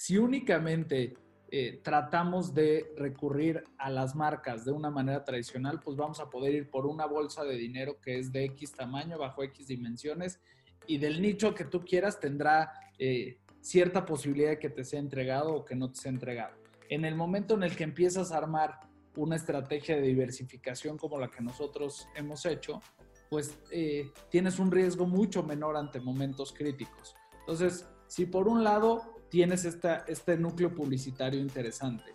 si únicamente eh, tratamos de recurrir a las marcas de una manera tradicional, pues vamos a poder ir por una bolsa de dinero que es de X tamaño, bajo X dimensiones, y del nicho que tú quieras tendrá eh, cierta posibilidad de que te sea entregado o que no te sea entregado. En el momento en el que empiezas a armar una estrategia de diversificación como la que nosotros hemos hecho, pues eh, tienes un riesgo mucho menor ante momentos críticos. Entonces, si por un lado tienes esta, este núcleo publicitario interesante.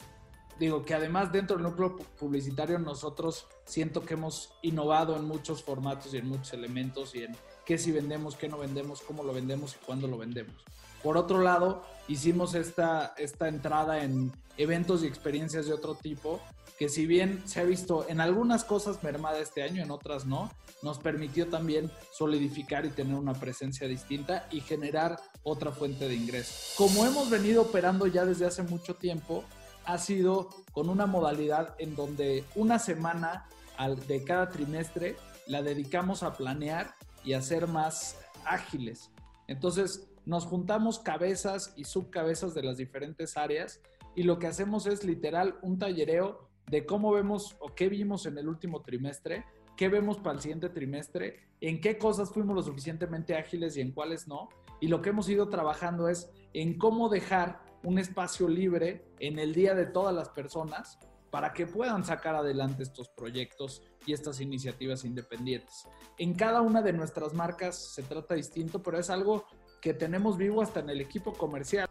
Digo que además dentro del núcleo publicitario nosotros siento que hemos innovado en muchos formatos y en muchos elementos y en qué si vendemos, qué no vendemos, cómo lo vendemos y cuándo lo vendemos. Por otro lado, hicimos esta, esta entrada en eventos y experiencias de otro tipo que si bien se ha visto en algunas cosas mermada este año, en otras no, nos permitió también solidificar y tener una presencia distinta y generar otra fuente de ingreso. Como hemos venido operando ya desde hace mucho tiempo, ha sido con una modalidad en donde una semana de cada trimestre la dedicamos a planear y a ser más ágiles. Entonces, nos juntamos cabezas y subcabezas de las diferentes áreas y lo que hacemos es literal un tallereo de cómo vemos o qué vimos en el último trimestre, qué vemos para el siguiente trimestre, en qué cosas fuimos lo suficientemente ágiles y en cuáles no. Y lo que hemos ido trabajando es en cómo dejar un espacio libre en el día de todas las personas para que puedan sacar adelante estos proyectos y estas iniciativas independientes. En cada una de nuestras marcas se trata distinto, pero es algo que tenemos vivo hasta en el equipo comercial.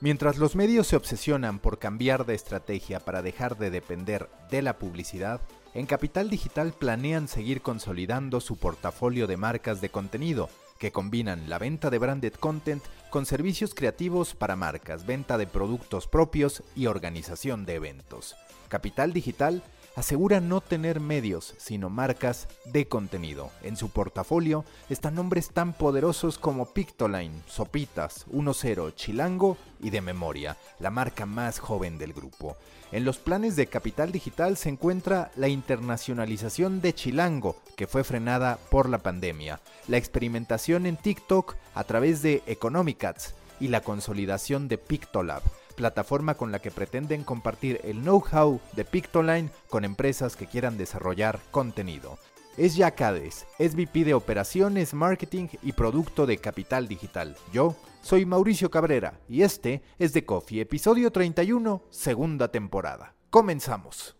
Mientras los medios se obsesionan por cambiar de estrategia para dejar de depender de la publicidad, en Capital Digital planean seguir consolidando su portafolio de marcas de contenido, que combinan la venta de branded content con servicios creativos para marcas, venta de productos propios y organización de eventos. Capital Digital asegura no tener medios, sino marcas de contenido. En su portafolio están nombres tan poderosos como Pictoline, Sopitas, 10, Chilango y De Memoria, la marca más joven del grupo. En los planes de Capital Digital se encuentra la internacionalización de Chilango, que fue frenada por la pandemia, la experimentación en TikTok a través de Economicats y la consolidación de Pictolab, plataforma con la que pretenden compartir el know-how de Pictoline con empresas que quieran desarrollar contenido. Es Jack Hades, SVP de Operaciones, Marketing y Producto de Capital Digital. Yo soy Mauricio Cabrera y este es The Coffee, episodio 31, segunda temporada. Comenzamos.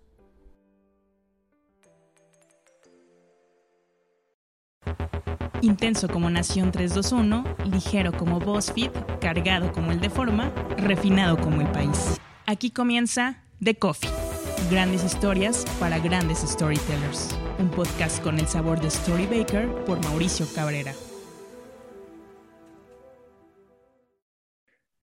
Intenso como Nación 321, ligero como BuzzFeed, cargado como el de forma, refinado como el país. Aquí comienza The Coffee. Grandes historias para grandes storytellers. Un podcast con el sabor de Storybaker por Mauricio Cabrera.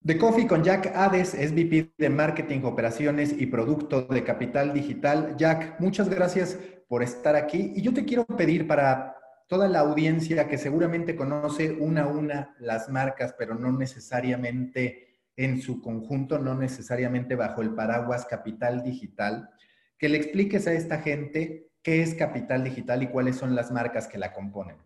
The Coffee con Jack Hades, SVP de Marketing, Operaciones y Producto de Capital Digital. Jack, muchas gracias por estar aquí. Y yo te quiero pedir para toda la audiencia que seguramente conoce una a una las marcas, pero no necesariamente en su conjunto, no necesariamente bajo el paraguas Capital Digital, que le expliques a esta gente qué es Capital Digital y cuáles son las marcas que la componen.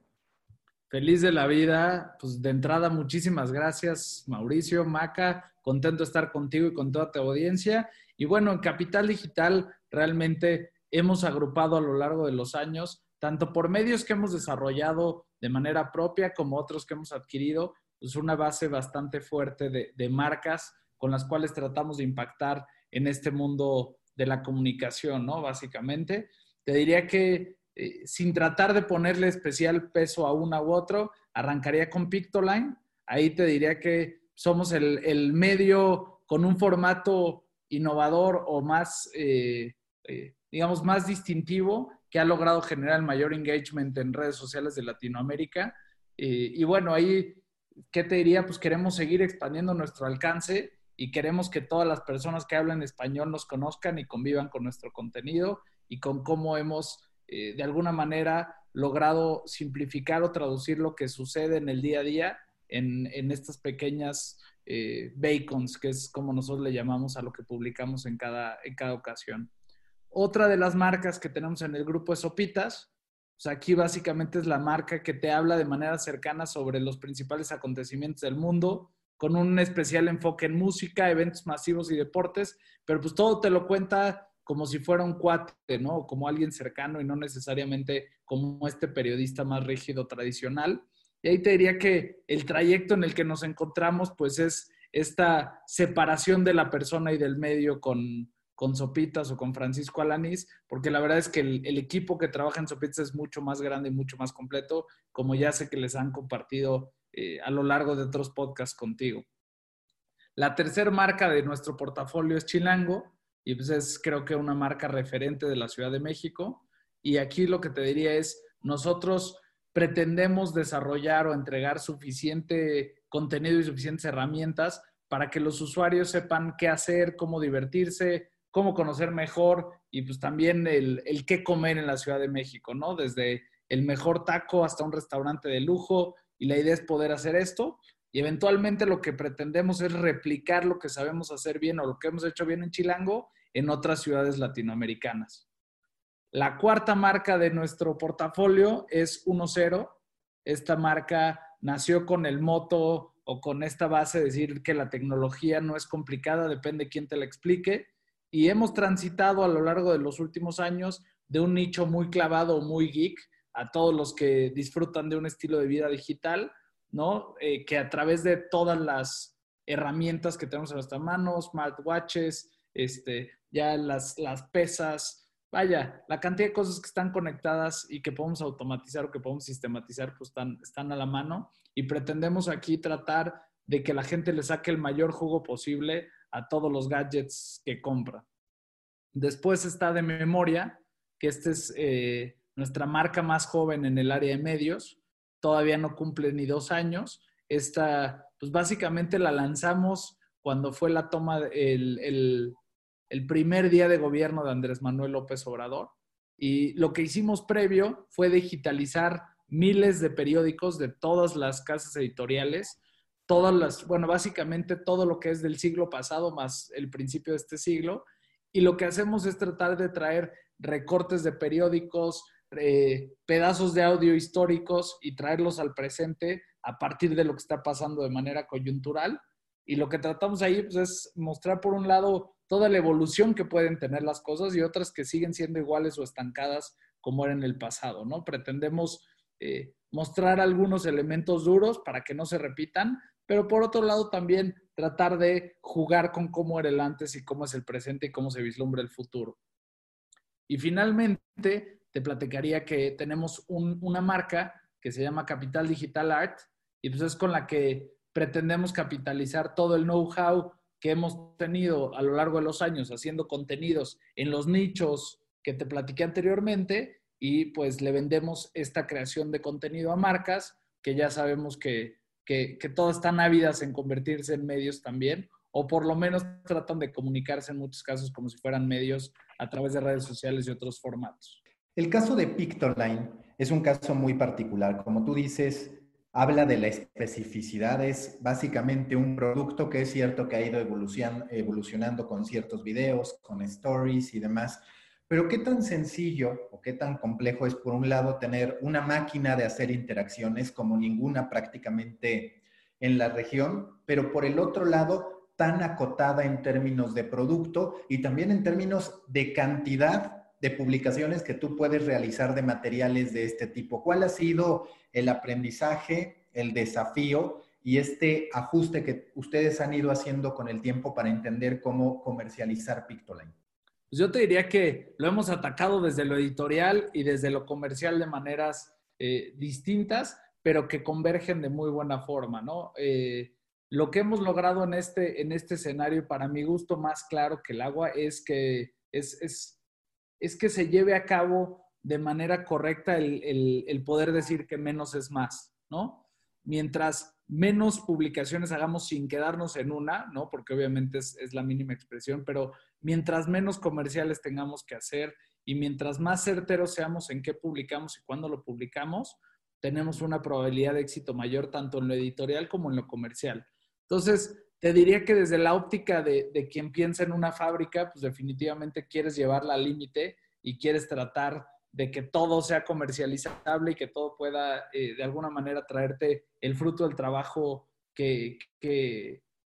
Feliz de la vida, pues de entrada muchísimas gracias Mauricio, Maca, contento de estar contigo y con toda tu audiencia. Y bueno, en Capital Digital realmente hemos agrupado a lo largo de los años tanto por medios que hemos desarrollado de manera propia como otros que hemos adquirido, pues una base bastante fuerte de, marcas con las cuales tratamos de impactar en este mundo de la comunicación, ¿no? Básicamente, te diría que eh, sin tratar de ponerle especial peso a una u otro, arrancaría con Pictoline. Ahí te diría que somos el, medio con un formato innovador o más, eh, eh, digamos, más distintivo que ha logrado generar el mayor engagement en redes sociales de Latinoamérica. Eh, y bueno, ahí, ¿qué te diría? Pues queremos seguir expandiendo nuestro alcance y queremos que todas las personas que hablan español nos conozcan y convivan con nuestro contenido y con cómo hemos, eh, de alguna manera, logrado simplificar o traducir lo que sucede en el día a día en, estas pequeñas eh, bacons, que es como nosotros le llamamos a lo que publicamos en cada, en cada ocasión. Otra de las marcas que tenemos en el grupo es Sopitas. O sea, aquí básicamente es la marca que te habla de manera cercana sobre los principales acontecimientos del mundo, con un especial enfoque en música, eventos masivos y deportes, pero pues todo te lo cuenta como si fuera un cuate, ¿no? Como alguien cercano y no necesariamente como este periodista más rígido tradicional. Y ahí te diría que el trayecto en el que nos encontramos, pues es esta separación de la persona y del medio con, con Sopitas o con Francisco Alanís, porque la verdad es que el, equipo que trabaja en Sopitas es mucho más grande y mucho más completo, como ya sé que les han compartido eh, a lo largo de otros podcasts contigo. La tercera marca de nuestro portafolio es Chilango, y pues es creo que una marca referente de la Ciudad de México. Y aquí lo que te diría es, nosotros pretendemos desarrollar o entregar suficiente contenido y suficientes herramientas para que los usuarios sepan qué hacer, cómo divertirse, cómo conocer mejor y pues también el, el, qué comer en la Ciudad de México, ¿no? Desde el mejor taco hasta un restaurante de lujo y la idea es poder hacer esto y eventualmente lo que pretendemos es replicar lo que sabemos hacer bien o lo que hemos hecho bien en Chilango en otras ciudades latinoamericanas. La cuarta marca de nuestro portafolio es 1.0. Esta marca nació con el moto o con esta base de decir que la tecnología no es complicada, depende de quién te la explique. Y hemos transitado a lo largo de los últimos años de un nicho muy clavado muy geek a todos los que disfrutan de un estilo de vida digital, ¿no? Eh, que a través de todas las herramientas que tenemos en nuestras manos, smartwatches, este, ya las, las pesas, vaya, la cantidad de cosas que están conectadas y que podemos automatizar o que podemos sistematizar, pues están, están a la mano. Y pretendemos aquí tratar de que la gente le saque el mayor jugo posible a todos los gadgets que compra. Después está de memoria, que esta es eh, nuestra marca más joven en el área de medios. Todavía no cumple ni dos años. Esta, pues básicamente la lanzamos cuando fue la toma, el, el el primer día de gobierno de Andrés Manuel López Obrador. Y lo que hicimos previo fue digitalizar miles de periódicos de todas las casas editoriales, todas bueno, básicamente todo lo que es del siglo pasado más el principio de este siglo. Y lo que hacemos es tratar de traer recortes de periódicos, eh, pedazos de audio históricos y traerlos al presente a partir de lo que está pasando de manera coyuntural. Y lo que tratamos ahí pues, es mostrar, por un lado, toda la evolución que pueden tener las cosas y otras que siguen siendo iguales o estancadas como era en el pasado, ¿no? Pretendemos eh, mostrar algunos elementos duros para que no se repitan, pero por otro lado también tratar de jugar con cómo era el antes y cómo es el presente y cómo se vislumbra el futuro. Y finalmente, te platicaría que tenemos una marca que se llama Capital Digital Art y pues es con la que pretendemos capitalizar todo el know-how que hemos tenido a lo largo de los años haciendo contenidos en los nichos que te platiqué anteriormente y pues le vendemos esta creación de contenido a marcas que ya sabemos que, que, todas están ávidas en convertirse en medios también o por lo menos tratan de comunicarse en muchos casos como si fueran medios a través de redes sociales y otros formatos. El caso de Pictoline es un caso muy particular. Como tú dices, habla de la especificidad, es básicamente un producto que es cierto que ha ido evolucionando con ciertos videos, con stories y demás, pero qué tan sencillo o qué tan complejo es, por un lado, tener una máquina de hacer interacciones como ninguna prácticamente en la región, pero por el otro lado, tan acotada en términos de producto y también en términos de cantidad de publicaciones que tú puedes realizar de materiales de este tipo. ¿Cuál ha sido el aprendizaje, el desafío y este ajuste que ustedes han ido haciendo con el tiempo para entender cómo comercializar Pictoline? Pues yo te diría que lo hemos atacado desde lo editorial y desde lo comercial de maneras eh, distintas, pero que convergen de muy buena forma, ¿no? Eh, lo que hemos logrado en este, en este escenario, para mi gusto más claro que el agua, es que es, es, es que se lleve a cabo de manera correcta el, poder decir que menos es más, ¿no? Mientras menos publicaciones hagamos sin quedarnos en una, ¿no? Porque obviamente es, es, la mínima expresión, pero mientras menos comerciales tengamos que hacer y mientras más certeros seamos en qué publicamos y cuándo lo publicamos, tenemos una probabilidad de éxito mayor tanto en lo editorial como en lo comercial. Entonces, te diría que desde la óptica de, de quien piensa en una fábrica, pues definitivamente quieres llevarla al límite y quieres tratar de que todo sea comercializable y que todo pueda eh, de alguna manera traerte el fruto del trabajo que,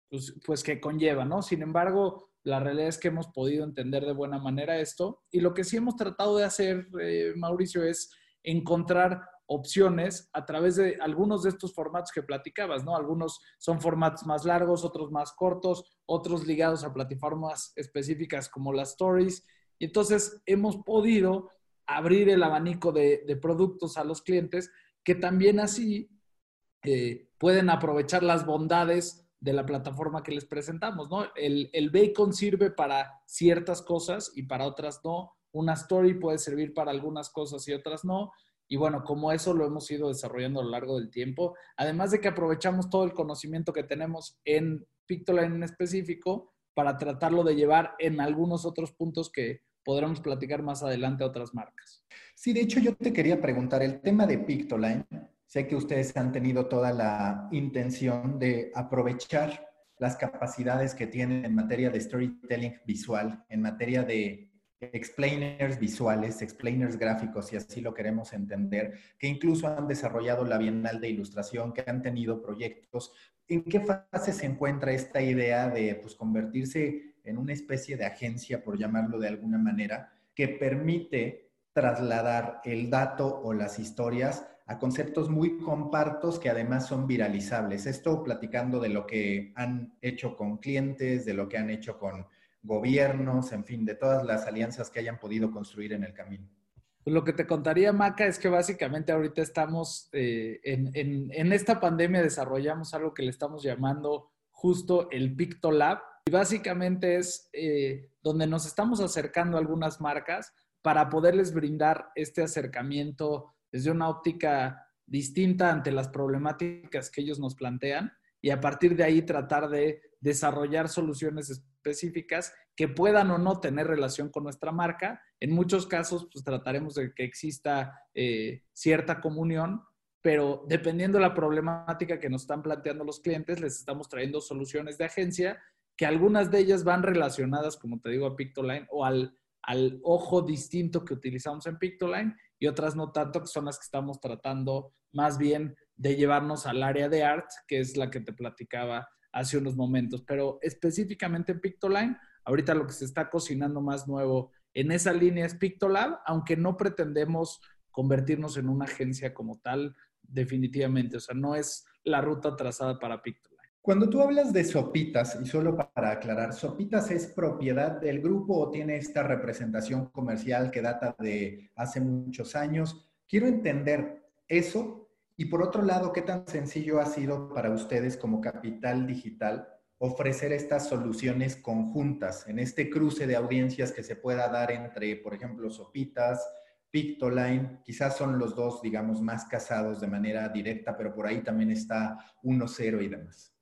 pues, pues, que conlleva, ¿no? Sin embargo, la realidad es que hemos podido entender de buena manera esto y lo que sí hemos tratado de hacer, eh, Mauricio, es encontrar opciones a través de algunos de estos formatos que platicabas, ¿no? Algunos son formatos más largos, otros más cortos, otros ligados a plataformas específicas como las stories. Y entonces hemos podido abrir el abanico de, productos a los clientes que también así eh, pueden aprovechar las bondades de la plataforma que les presentamos, ¿no? El, el bacon sirve para ciertas cosas y para otras no. Una story puede servir para algunas cosas y otras no. Y bueno, como eso lo hemos ido desarrollando a lo largo del tiempo, además de que aprovechamos todo el conocimiento que tenemos en Pictoline en específico para tratarlo de llevar en algunos otros puntos que podremos platicar más adelante a otras marcas. Sí, de hecho yo te quería preguntar, el tema de Pictoline, sé que ustedes han tenido toda la intención de aprovechar las capacidades que tienen en materia de storytelling visual, en materia de explainers visuales, explainers gráficos, si así lo queremos entender, que incluso han desarrollado la Bienal de Ilustración, que han tenido proyectos. ¿En qué fase se encuentra esta idea de pues, convertirse en una especie de agencia, por llamarlo de alguna manera, que permite trasladar el dato o las historias a conceptos muy compartos que además son viralizables. Esto platicando de lo que han hecho con clientes, de lo que han hecho con gobiernos, en fin, de todas las alianzas que hayan podido construir en el camino. Lo que te contaría, Maca, es que básicamente ahorita estamos eh, en, esta pandemia desarrollamos algo que le estamos llamando justo el PictoLab. Y básicamente es eh, donde nos estamos acercando a algunas marcas para poderles brindar este acercamiento desde una óptica distinta ante las problemáticas que ellos nos plantean y a partir de ahí tratar de desarrollar soluciones específicas que puedan o no tener relación con nuestra marca. En muchos casos, pues trataremos de que exista eh, cierta comunión, pero dependiendo de la problemática que nos están planteando los clientes, les estamos trayendo soluciones de agencia que algunas de ellas van relacionadas, como te digo, a Pictoline o al, al ojo distinto que utilizamos en Pictoline y otras no tanto, que son las que estamos tratando más bien de llevarnos al área de art, que es la que te platicaba hace unos momentos. Pero específicamente en Pictoline, ahorita lo que se está cocinando más nuevo en esa línea es Pictolab, aunque no pretendemos convertirnos en una agencia como tal, definitivamente. O sea, no es la ruta trazada para Pictoline. Cuando tú hablas de Sopitas, y solo para aclarar, ¿Sopitas es propiedad del grupo o tiene esta representación comercial que data de hace muchos años? Quiero entender eso y por otro lado, ¿qué tan sencillo ha sido para ustedes como capital digital ofrecer estas soluciones conjuntas en este cruce de audiencias que se pueda dar entre, por ejemplo, Sopitas, Pictoline? Quizás son los dos, digamos, más casados de manera directa, pero por ahí también está 1-0 y demás.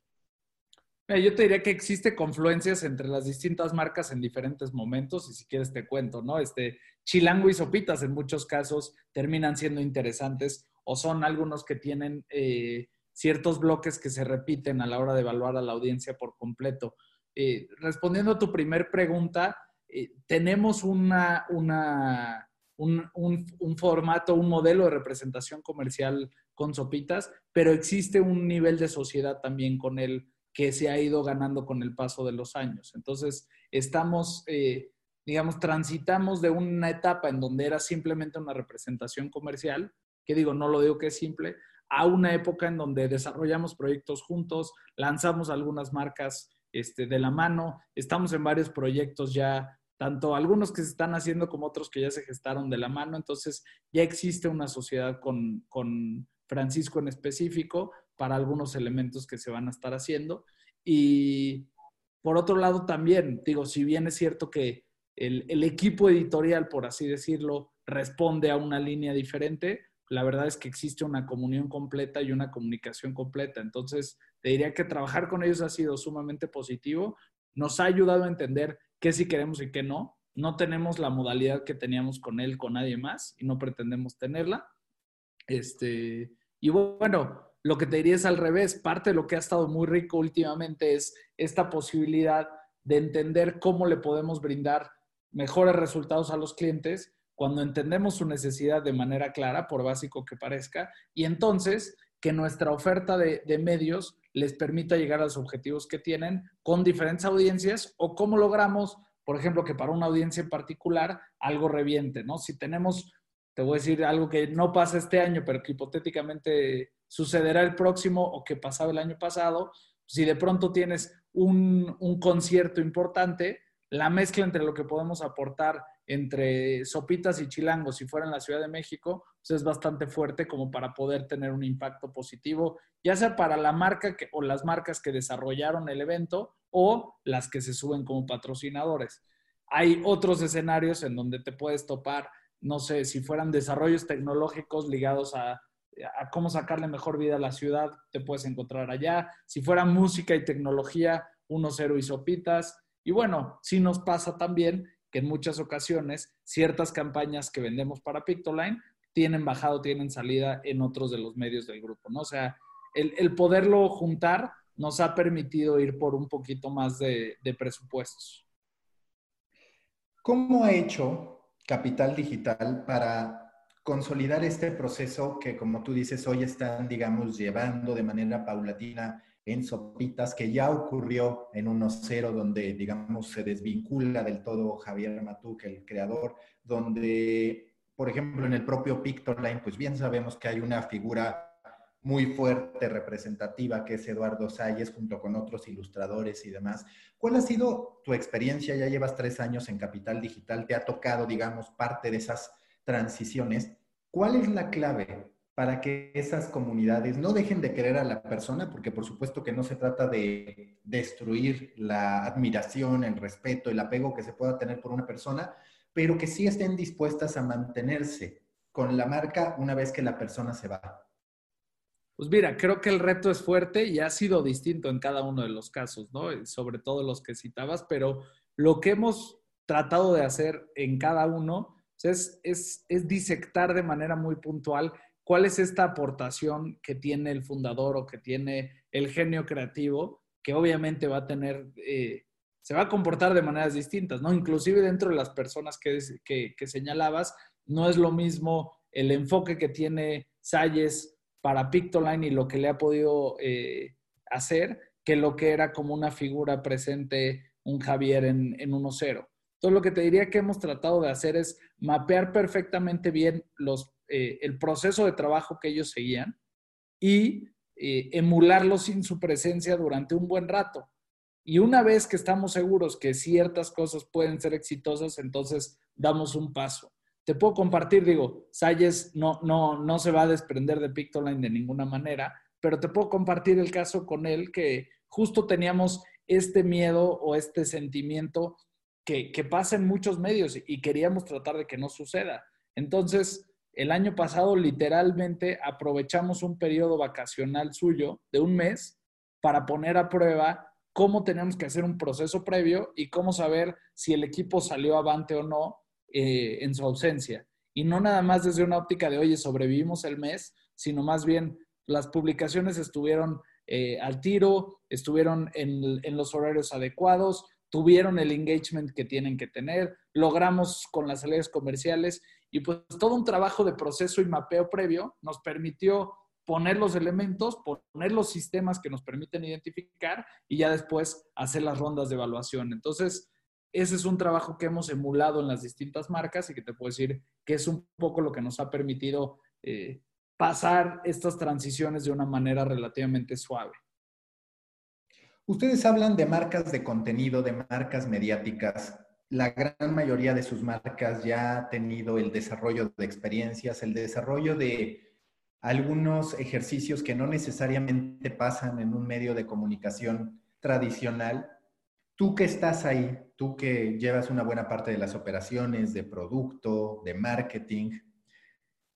Yo te diría que existe confluencias entre las distintas marcas en diferentes momentos y si quieres te cuento, ¿no? Este, Chilango y Sopitas en muchos casos terminan siendo interesantes o son algunos que tienen eh, ciertos bloques que se repiten a la hora de evaluar a la audiencia por completo. Eh, respondiendo a tu primer pregunta, eh, tenemos una, una un, un, formato, un modelo de representación comercial con sopitas, pero existe un nivel de sociedad también con él que se ha ido ganando con el paso de los años. Entonces, estamos, digamos, transitamos de una etapa en donde era simplemente una representación comercial que digo, no lo digo que es simple, a una época en donde desarrollamos proyectos juntos, lanzamos algunas marcas este, de la mano, estamos en varios proyectos ya, tanto algunos que se están haciendo como otros que ya se gestaron de la mano, entonces ya existe una sociedad con, con Francisco en específico para algunos elementos que se van a estar haciendo. Y por otro lado también, digo, si bien es cierto que el, equipo editorial, por así decirlo, responde a una línea diferente, la verdad es que existe una comunión completa y una comunicación completa. Entonces, te diría que trabajar con ellos ha sido sumamente positivo. Nos ha ayudado a entender qué sí queremos y qué no. No tenemos la modalidad que teníamos con él, con nadie más, y no pretendemos tenerla. Este, y bueno, lo que te diría es al revés. Parte de lo que ha estado muy rico últimamente es esta posibilidad de entender cómo le podemos brindar mejores resultados a los clientes cuando entendemos su necesidad de manera clara, por básico que parezca, y entonces que nuestra oferta de, medios les permita llegar a los objetivos que tienen con diferentes audiencias o cómo logramos, por ejemplo, que para una audiencia en particular algo reviente, ¿no? Si tenemos, te voy a decir algo que no pasa este año, pero que hipotéticamente sucederá el próximo o que pasaba el año pasado, si de pronto tienes un, un concierto importante, la mezcla entre lo que podemos aportar entre sopitas y chilangos, si fuera en la Ciudad de México, pues es bastante fuerte como para poder tener un impacto positivo, ya sea para la marca o las marcas que desarrollaron el evento o las que se suben como patrocinadores. Hay otros escenarios en donde te puedes topar, no sé, si fueran desarrollos tecnológicos ligados a, a cómo sacarle mejor vida a la ciudad, te puedes encontrar allá. Si fuera música y tecnología, unos cero y sopitas. Y bueno, sí nos pasa también que en muchas ocasiones ciertas campañas que vendemos para Pictoline tienen bajado, tienen salida en otros de los medios del grupo, ¿no? O sea, el, poderlo juntar nos ha permitido ir por un poquito más de, de presupuestos. ¿Cómo ha hecho Capital Digital para consolidar este proceso que, como tú dices, hoy están, digamos, llevando de manera paulatina en Sopitas, que ya ocurrió en 1-0, donde, digamos, se desvincula del todo Javier Matuk, el creador, donde, por ejemplo, en el propio Pictoline, pues bien sabemos que hay una figura muy fuerte, representativa, que es Eduardo Salles, junto con otros ilustradores y demás. ¿Cuál ha sido tu experiencia? Ya llevas tres años en Capital Digital, te ha tocado, digamos, parte de esas transiciones. ¿Cuál es la clave para que esas comunidades no dejen de querer a la persona, porque por supuesto que no se trata de destruir la admiración, el respeto, el apego que se pueda tener por una persona, pero que sí estén dispuestas a mantenerse con la marca una vez que la persona se va. Pues mira, creo que el reto es fuerte y ha sido distinto en cada uno de los casos, ¿no? Sobre todo los que citabas, pero lo que hemos tratado de hacer en cada uno es, es, es disectar de manera muy puntual cuál es esta aportación que tiene el fundador o que tiene el genio creativo, que obviamente va a tener, eh, se va a comportar de maneras distintas, ¿no? Inclusive dentro de las personas que, que, señalabas, no es lo mismo el enfoque que tiene Salles para Pictoline y lo que le ha podido eh, hacer que lo que era como una figura presente un Javier en, en 1-0. Entonces, lo que te diría que hemos tratado de hacer es mapear perfectamente bien los eh, el proceso de trabajo que ellos seguían y eh, emularlo sin su presencia durante un buen rato. Y una vez que estamos seguros que ciertas cosas pueden ser exitosas, entonces damos un paso. Te puedo compartir, digo, Salles no, no, no se va a desprender de Pictoline de ninguna manera, pero te puedo compartir el caso con él que justo teníamos este miedo o este sentimiento que, que pasa en muchos medios y queríamos tratar de que no suceda. Entonces, el año pasado literalmente aprovechamos un periodo vacacional suyo de un mes para poner a prueba cómo tenemos que hacer un proceso previo y cómo saber si el equipo salió avante o no eh, en su ausencia. Y no nada más desde una óptica de, oye, sobrevivimos el mes, sino más bien las publicaciones estuvieron eh, al tiro, estuvieron en, en los horarios adecuados, tuvieron el engagement que tienen que tener, logramos con las salidas comerciales y pues todo un trabajo de proceso y mapeo previo nos permitió poner los elementos, poner los sistemas que nos permiten identificar y ya después hacer las rondas de evaluación. Entonces, ese es un trabajo que hemos emulado en las distintas marcas y que te puedo decir que es un poco lo que nos ha permitido eh, pasar estas transiciones de una manera relativamente suave. Ustedes hablan de marcas de contenido, de marcas mediáticas la gran mayoría de sus marcas ya ha tenido el desarrollo de experiencias, el desarrollo de algunos ejercicios que no necesariamente pasan en un medio de comunicación tradicional. Tú que estás ahí, tú que llevas una buena parte de las operaciones de producto, de marketing,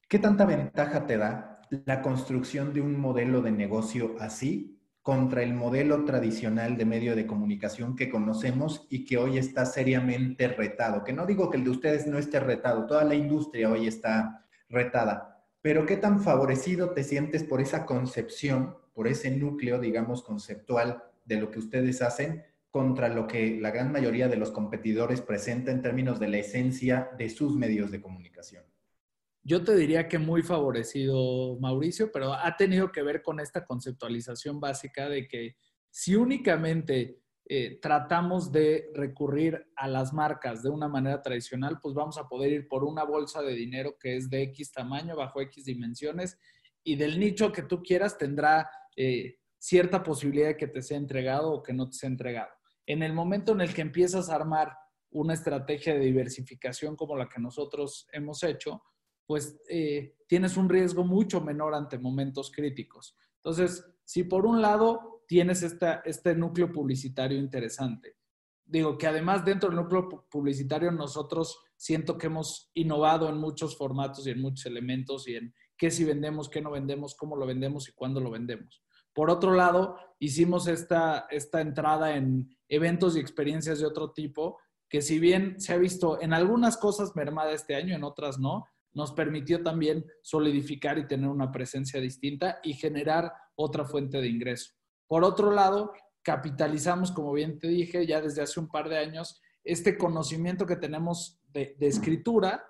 ¿qué tanta ventaja te da la construcción de un modelo de negocio así contra el modelo tradicional de medio de comunicación que conocemos y que hoy está seriamente retado. Que no digo que el de ustedes no esté retado, toda la industria hoy está retada, pero qué tan favorecido te sientes por esa concepción, por ese núcleo, digamos, conceptual de lo que ustedes hacen contra lo que la gran mayoría de los competidores presenta en términos de la esencia de sus medios de comunicación. Yo te diría que muy favorecido, Mauricio, pero ha tenido que ver con esta conceptualización básica de que si únicamente eh, tratamos de recurrir a las marcas de una manera tradicional, pues vamos a poder ir por una bolsa de dinero que es de X tamaño, bajo X dimensiones, y del nicho que tú quieras tendrá eh, cierta posibilidad de que te sea entregado o que no te sea entregado. En el momento en el que empiezas a armar una estrategia de diversificación como la que nosotros hemos hecho, pues eh, tienes un riesgo mucho menor ante momentos críticos. Entonces, si por un lado tienes este núcleo publicitario interesante, digo que además dentro del núcleo publicitario nosotros siento que hemos innovado en muchos formatos y en muchos elementos y en qué si vendemos, qué no vendemos, cómo lo vendemos y cuándo lo vendemos. Por otro lado, hicimos esta, esta entrada en eventos y experiencias de otro tipo, que si bien se ha visto en algunas cosas mermada este año, en otras no, nos permitió también solidificar y tener una presencia distinta y generar otra fuente de ingreso. Por otro lado, capitalizamos, como bien te dije, ya desde hace un par de años, este conocimiento que tenemos de, escritura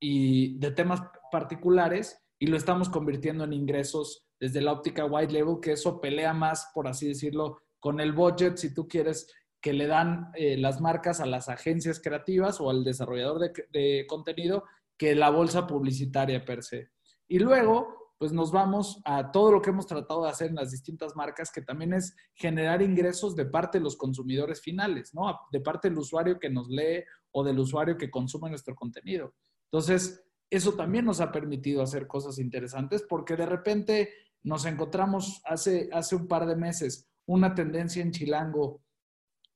y de temas particulares y lo estamos convirtiendo en ingresos desde la óptica white label, que eso pelea más, por así decirlo, con el budget, si tú quieres, que le dan eh, las marcas a las agencias creativas o al desarrollador de contenido que la bolsa publicitaria per se. Y luego, pues nos vamos a todo lo que hemos tratado de hacer en las distintas marcas, que también es generar ingresos de parte de los consumidores finales, ¿no? De parte del usuario que nos lee o del usuario que consume nuestro contenido. Entonces, eso también nos ha permitido hacer cosas interesantes porque de repente nos encontramos hace, hace un par de meses una tendencia en Chilango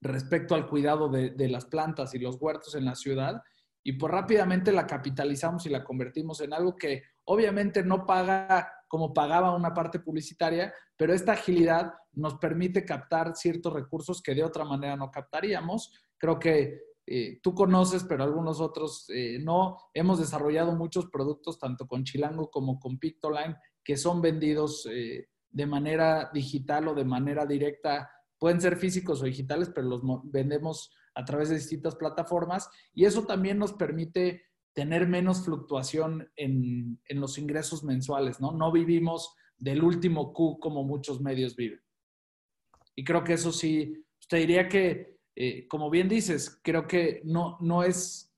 respecto al cuidado de, de las plantas y los huertos en la ciudad y pues rápidamente la capitalizamos y la convertimos en algo que obviamente no paga como pagaba una parte publicitaria, pero esta agilidad nos permite captar ciertos recursos que de otra manera no captaríamos. Creo que eh, tú conoces, pero algunos otros eh, no. Hemos desarrollado muchos productos, tanto con Chilango como con Pictoline, que son vendidos eh, de manera digital o de manera directa. Pueden ser físicos o digitales, pero los vendemos a través de distintas plataformas y eso también nos permite tener menos fluctuación en, los ingresos mensuales, ¿no? No vivimos del último Q como muchos medios viven. Y creo que eso sí, te diría que, eh, como bien dices, creo que no, no es,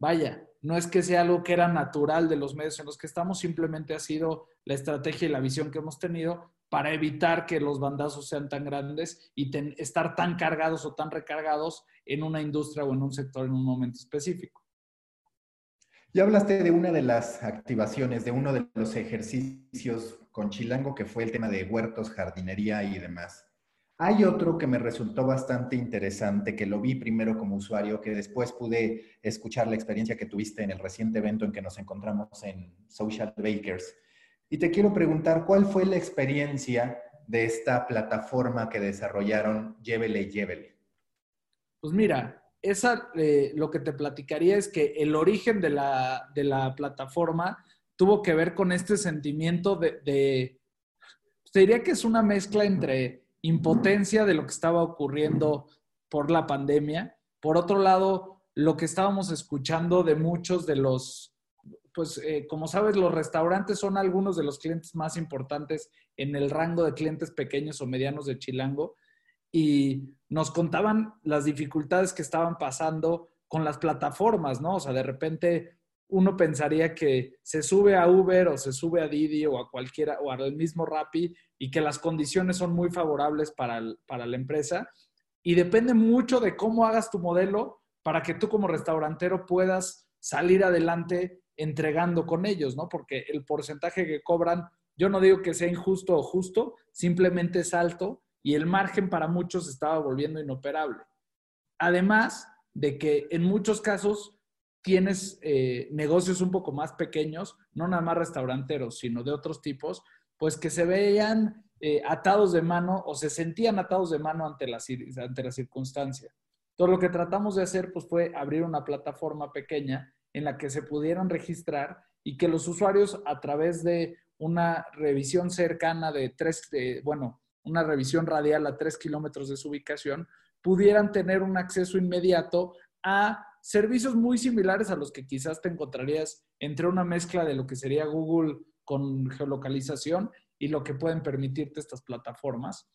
vaya, no es que sea algo que era natural de los medios en los que estamos, simplemente ha sido la estrategia y la visión que hemos tenido para evitar que los bandazos sean tan grandes y estar tan cargados o tan recargados en una industria o en un sector en un momento específico. Ya hablaste de una de las activaciones, de uno de los ejercicios con Chilango, que fue el tema de huertos, jardinería y demás. Hay otro que me resultó bastante interesante, que lo vi primero como usuario, que después pude escuchar la experiencia que tuviste en el reciente evento en que nos encontramos en Social Bakers. Y te quiero preguntar, ¿cuál fue la experiencia de esta plataforma que desarrollaron Llévele, Llévele? Pues mira, esa, eh, lo que te platicaría es que el origen de la, plataforma tuvo que ver con este sentimiento de, de, pues, te diría que es una mezcla entre impotencia de lo que estaba ocurriendo por la pandemia, por otro lado, lo que estábamos escuchando de muchos de los, pues eh, como sabes, los restaurantes son algunos de los clientes más importantes en el rango de clientes pequeños o medianos de Chilango y nos contaban las dificultades que estaban pasando con las plataformas, ¿no? O sea, de repente uno pensaría que se sube a Uber o se sube a Didi o a cualquiera o al mismo Rappi y que las condiciones son muy favorables para, para la empresa y depende mucho de cómo hagas tu modelo para que tú como restaurantero puedas salir adelante entregando con ellos, ¿no? Porque el porcentaje que cobran, yo no digo que sea injusto o justo, simplemente es alto y el margen para muchos estaba volviendo inoperable. Además de que en muchos casos tienes eh, negocios un poco más pequeños, no nada más restauranteros, sino de otros tipos, pues que se veían eh, atados de mano o se sentían atados de mano ante la, ante la circunstancia. Todo lo que tratamos de hacer pues, fue abrir una plataforma pequeña en la que se pudieran registrar y que los usuarios a través de una revisión cercana de tres, bueno, una revisión radial a tres kilómetros de su ubicación, pudieran tener un acceso inmediato a servicios muy similares a los que quizás te encontrarías entre una mezcla de lo que sería Google con geolocalización y lo que pueden permitirte estas plataformas.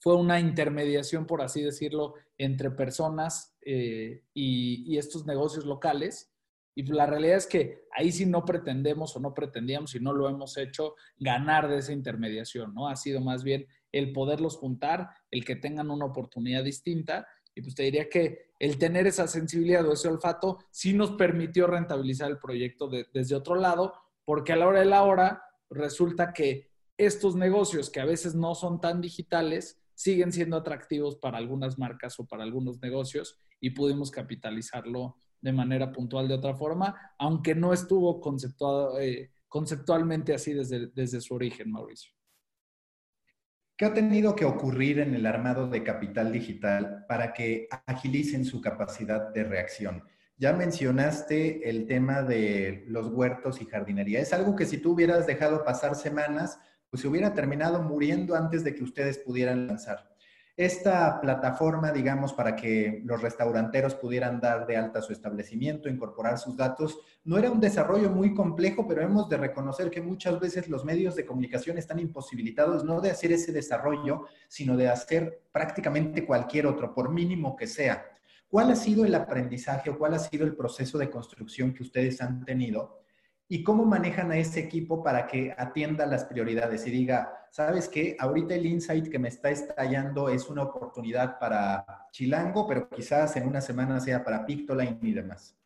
Fue una intermediación, por así decirlo, entre personas eh, y, estos negocios locales. Y la realidad es que ahí sí no pretendemos o no pretendíamos y no lo hemos hecho ganar de esa intermediación, ¿no? Ha sido más bien el poderlos juntar, el que tengan una oportunidad distinta. Y pues te diría que el tener esa sensibilidad o ese olfato sí nos permitió rentabilizar el proyecto desde otro lado, porque a la hora de la hora resulta que estos negocios que a veces no son tan digitales siguen siendo atractivos para algunas marcas o para algunos negocios y pudimos capitalizarlo de manera puntual de otra forma, aunque no estuvo conceptuado, eh, conceptualmente así desde, desde su origen, Mauricio. ¿Qué ha tenido que ocurrir en el armado de capital digital para que agilicen su capacidad de reacción? Ya mencionaste el tema de los huertos y jardinería. Es algo que si tú hubieras dejado pasar semanas, pues se hubiera terminado muriendo antes de que ustedes pudieran lanzar esta plataforma, digamos, para que los restauranteros pudieran dar de alta su establecimiento, incorporar sus datos, no era un desarrollo muy complejo, pero hemos de reconocer que muchas veces los medios de comunicación están imposibilitados no de hacer ese desarrollo, sino de hacer prácticamente cualquier otro, por mínimo que sea. ¿Cuál ha sido el aprendizaje o cuál ha sido el proceso de construcción que ustedes han tenido y cómo manejan a ese equipo para que atienda las prioridades y diga, sabes qué, ahorita el insight que me está estallando es una oportunidad para Chilango, pero quizás en una semana sea para Pictoline y demás.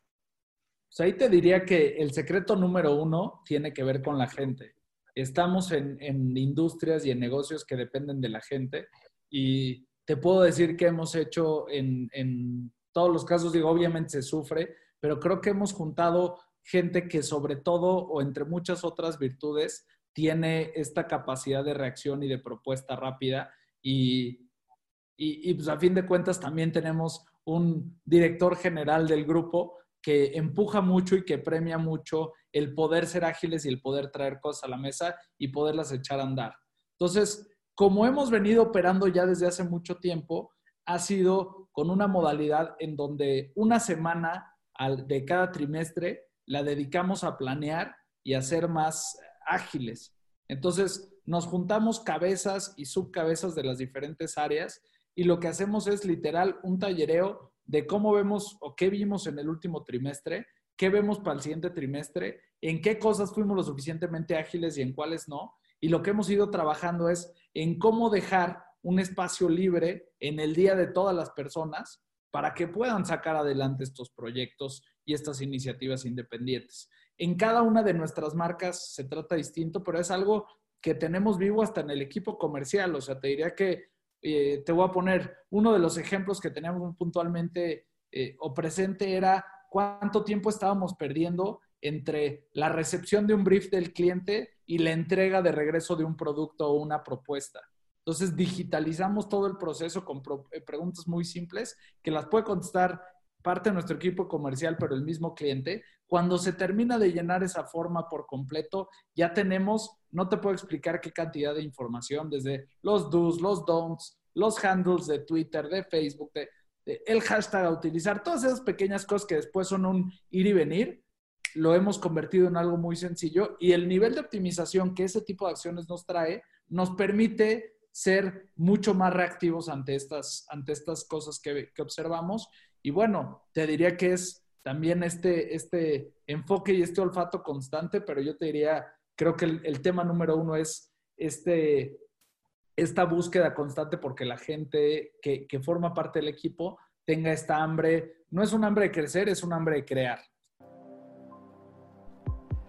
Pues ahí te diría que el secreto número uno tiene que ver con la gente. Estamos en, industrias y en negocios que dependen de la gente y te puedo decir que hemos hecho en, en todos los casos, digo, obviamente se sufre, pero creo que hemos juntado gente que sobre todo o entre muchas otras virtudes tiene esta capacidad de reacción y de propuesta rápida y, y, pues a fin de cuentas también tenemos un director general del grupo que empuja mucho y que premia mucho el poder ser ágiles y el poder traer cosas a la mesa y poderlas echar a andar. Entonces, como hemos venido operando ya desde hace mucho tiempo, ha sido con una modalidad en donde una semana de cada trimestre la dedicamos a planear y a ser más ágiles. Entonces, nos juntamos cabezas y subcabezas de las diferentes áreas y lo que hacemos es literal un tallereo de cómo vemos o qué vimos en el último trimestre, qué vemos para el siguiente trimestre, en qué cosas fuimos lo suficientemente ágiles y en cuáles no. Y lo que hemos ido trabajando es en cómo dejar un espacio libre en el día de todas las personas para que puedan sacar adelante estos proyectos y estas iniciativas independientes. En cada una de nuestras marcas se trata distinto, pero es algo que tenemos vivo hasta en el equipo comercial. O sea, te diría que eh, te voy a poner uno de los ejemplos que teníamos puntualmente eh, o presente era cuánto tiempo estábamos perdiendo entre la recepción de un brief del cliente y la entrega de regreso de un producto o una propuesta. Entonces, digitalizamos todo el proceso con eh, preguntas muy simples que las puede contestar parte de nuestro equipo comercial, pero el mismo cliente. Cuando se termina de llenar esa forma por completo, ya tenemos, no te puedo explicar qué cantidad de información, desde los do's, los don'ts, los handles de Twitter, de Facebook, de, el hashtag a utilizar, todas esas pequeñas cosas que después son un ir y venir, lo hemos convertido en algo muy sencillo y el nivel de optimización que ese tipo de acciones nos trae nos permite ser mucho más reactivos ante estas, ante estas cosas que, observamos. Y bueno, te diría que es también este, este enfoque y este olfato constante, pero yo te diría, creo que el, tema número uno es este, esta búsqueda constante porque la gente que, que forma parte del equipo tenga esta hambre, no es un hambre de crecer, es un hambre de crear.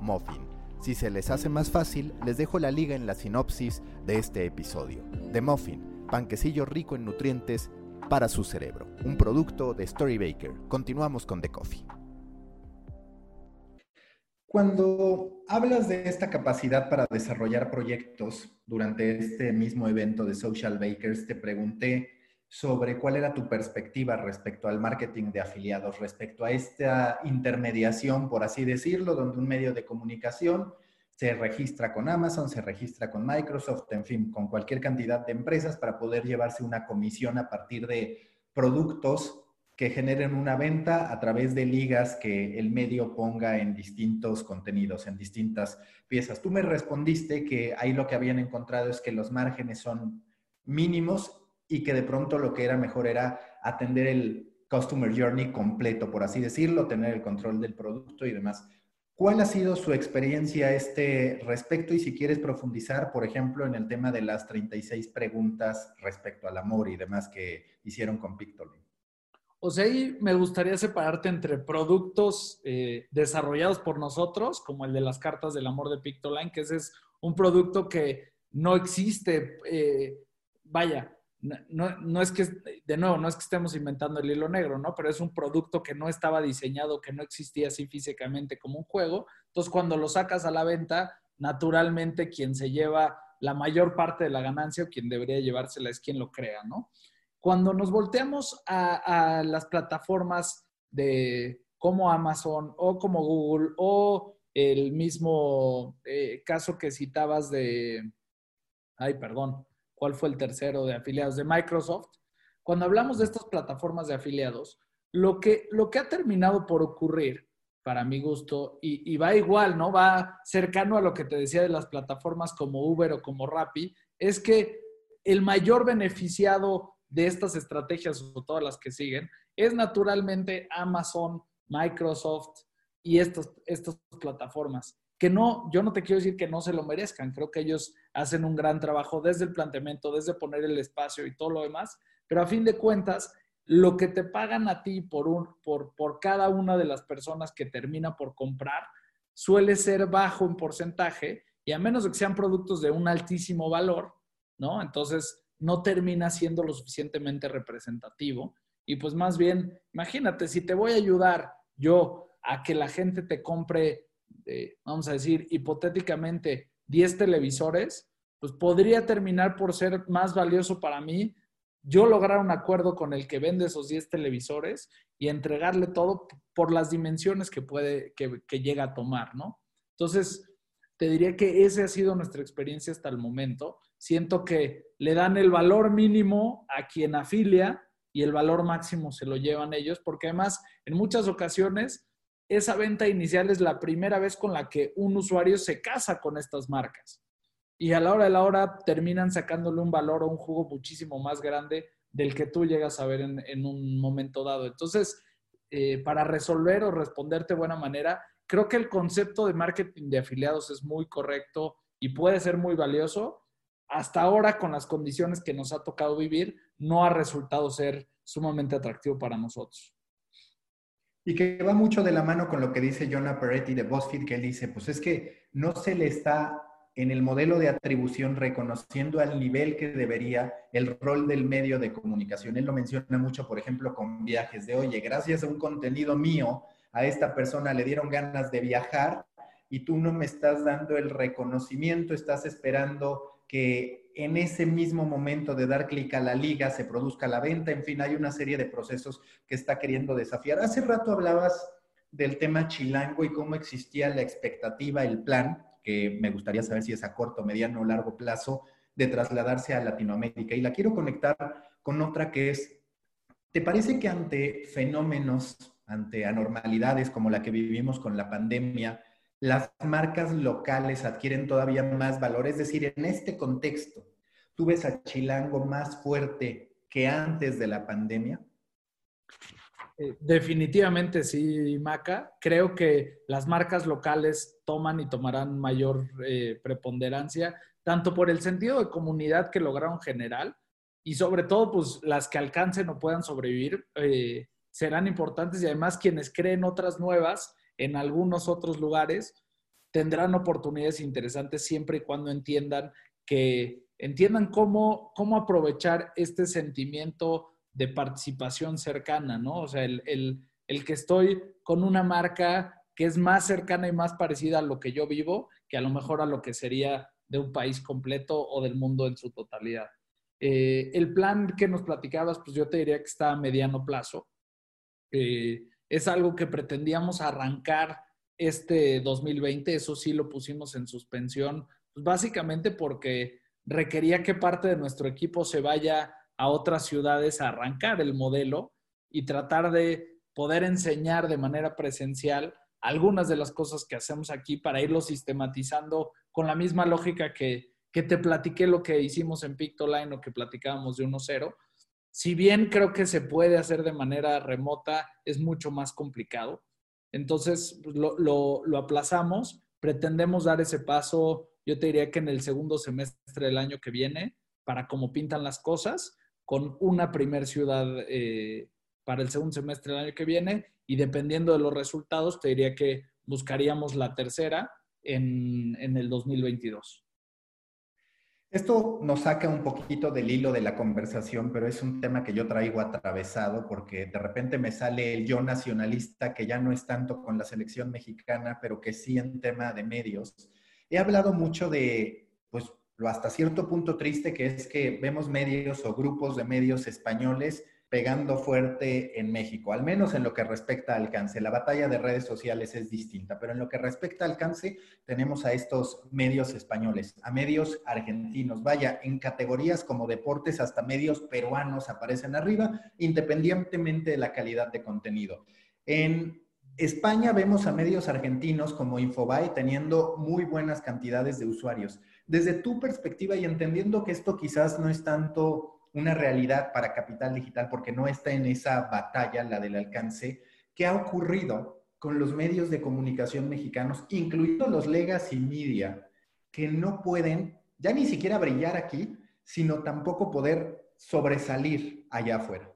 muffin. Si se les hace más fácil, les dejo la liga en la sinopsis de este episodio. The Muffin, panquecillo rico en nutrientes para su cerebro, un producto de Storybaker. Continuamos con The Coffee. Cuando hablas de esta capacidad para desarrollar proyectos durante este mismo evento de Social Bakers, te pregunté sobre cuál era tu perspectiva respecto al marketing de afiliados, respecto a esta intermediación, por así decirlo, donde un medio de comunicación se registra con Amazon, se registra con Microsoft, en fin, con cualquier cantidad de empresas para poder llevarse una comisión a partir de productos que generen una venta a través de ligas que el medio ponga en distintos contenidos, en distintas piezas. Tú me respondiste que ahí lo que habían encontrado es que los márgenes son mínimos y que de pronto lo que era mejor era atender el customer journey completo, por así decirlo, tener el control del producto y demás. ¿Cuál ha sido su experiencia a este respecto? Y si quieres profundizar, por ejemplo, en el tema de las 36 preguntas respecto al amor y demás que hicieron con Pictoline. O sea, ahí me gustaría separarte entre productos eh, desarrollados por nosotros, como el de las cartas del amor de Pictoline, que ese es un producto que no existe, eh, vaya, no, no, es que, de nuevo, no es que estemos inventando el hilo negro, ¿no? Pero es un producto que no estaba diseñado, que no existía así físicamente como un juego. Entonces, cuando lo sacas a la venta, naturalmente quien se lleva la mayor parte de la ganancia o quien debería llevársela es quien lo crea, ¿no? Cuando nos volteamos a, las plataformas de como Amazon o como Google o el mismo eh, caso que citabas de, ay, perdón, ¿Cuál fue el tercero de afiliados de Microsoft? Cuando hablamos de estas plataformas de afiliados, lo que, lo que ha terminado por ocurrir, para mi gusto, y, va igual, ¿no? Va cercano a lo que te decía de las plataformas como Uber o como Rappi, es que el mayor beneficiado de estas estrategias o todas las que siguen es naturalmente Amazon, Microsoft y estas, estas plataformas que no, yo no te quiero decir que no se lo merezcan, creo que ellos hacen un gran trabajo desde el planteamiento, desde poner el espacio y todo lo demás, pero a fin de cuentas, lo que te pagan a ti por, un, por, por cada una de las personas que termina por comprar suele ser bajo en porcentaje y a menos de que sean productos de un altísimo valor, ¿no? Entonces no termina siendo lo suficientemente representativo y pues más bien, imagínate, si te voy a ayudar yo a que la gente te compre vamos a decir, hipotéticamente 10 televisores, pues podría terminar por ser más valioso para mí yo lograr un acuerdo con el que vende esos 10 televisores y entregarle todo por las dimensiones que puede, que, que llega a tomar, ¿no? Entonces, te diría que esa ha sido nuestra experiencia hasta el momento. Siento que le dan el valor mínimo a quien afilia y el valor máximo se lo llevan ellos, porque además en muchas ocasiones esa venta inicial es la primera vez con la que un usuario se casa con estas marcas. Y a la hora de la hora terminan sacándole un valor o un jugo muchísimo más grande del que tú llegas a ver en, un momento dado. Entonces, eh, para resolver o responderte de buena manera, creo que el concepto de marketing de afiliados es muy correcto y puede ser muy valioso. Hasta ahora, con las condiciones que nos ha tocado vivir, no ha resultado ser sumamente atractivo para nosotros. Y que va mucho de la mano con lo que dice Jonah Peretti de BuzzFeed, que él dice, pues es que no se le está en el modelo de atribución reconociendo al nivel que debería el rol del medio de comunicación. Él lo menciona mucho, por ejemplo, con viajes de, oye, gracias a un contenido mío, a esta persona le dieron ganas de viajar y tú no me estás dando el reconocimiento, estás esperando que en ese mismo momento de dar clic a la liga se produzca la venta, en fin, hay una serie de procesos que está queriendo desafiar. Hace rato hablabas del tema chilango y cómo existía la expectativa, el plan, que me gustaría saber si es a corto, mediano o largo plazo, de trasladarse a Latinoamérica. Y la quiero conectar con otra que es, ¿te parece que ante fenómenos, ante anormalidades como la que vivimos con la pandemia, las marcas locales adquieren todavía más valor. Es decir, en este contexto, ¿tú ves a Chilango más fuerte que antes de la pandemia? Eh, definitivamente sí, Maca. Creo que las marcas locales toman y tomarán mayor eh, preponderancia, tanto por el sentido de comunidad que lograron generar y sobre todo, pues las que alcancen o puedan sobrevivir eh, serán importantes y además quienes creen otras nuevas en algunos otros lugares tendrán oportunidades interesantes siempre y cuando entiendan que entiendan cómo, cómo aprovechar este sentimiento de participación cercana, ¿no? O sea, el, el que estoy con una marca que es más cercana y más parecida a lo que yo vivo que a lo mejor a lo que sería de un país completo o del mundo en su totalidad. Eh, el plan que nos platicabas, pues yo te diría que está a mediano plazo. Eh, es algo que pretendíamos arrancar este 2020, eso sí lo pusimos en suspensión, pues básicamente porque requería que parte de nuestro equipo se vaya a otras ciudades a arrancar el modelo y tratar de poder enseñar de manera presencial algunas de las cosas que hacemos aquí para irlo sistematizando con la misma lógica que, te platiqué lo que hicimos en Pictoline o que platicábamos de 1.0. Si bien creo que se puede hacer de manera remota, es mucho más complicado. Entonces pues, lo, aplazamos, pretendemos dar ese paso, yo te diría que en el segundo semestre del año que viene, para cómo pintan las cosas, con una primer ciudad eh, para el segundo semestre del año que viene y dependiendo de los resultados, te diría que buscaríamos la tercera en, en el 2022. Esto nos saca un poquito del hilo de la conversación, pero es un tema que yo traigo atravesado porque de repente me sale el yo nacionalista que ya no es tanto con la selección mexicana, pero que sí en tema de medios. He hablado mucho de, pues, lo hasta cierto punto triste que es que vemos medios o grupos de medios españoles pegando fuerte en México, al menos en lo que respecta a alcance. La batalla de redes sociales es distinta, pero en lo que respecta a alcance tenemos a estos medios españoles, a medios argentinos, vaya, en categorías como deportes hasta medios peruanos aparecen arriba, independientemente de la calidad de contenido. En España vemos a medios argentinos como Infobae teniendo muy buenas cantidades de usuarios. Desde tu perspectiva y entendiendo que esto quizás no es tanto una realidad para Capital Digital porque no está en esa batalla, la del alcance, ¿qué ha ocurrido con los medios de comunicación mexicanos, incluidos los legacy media, que no pueden ya ni siquiera brillar aquí, sino tampoco poder sobresalir allá afuera?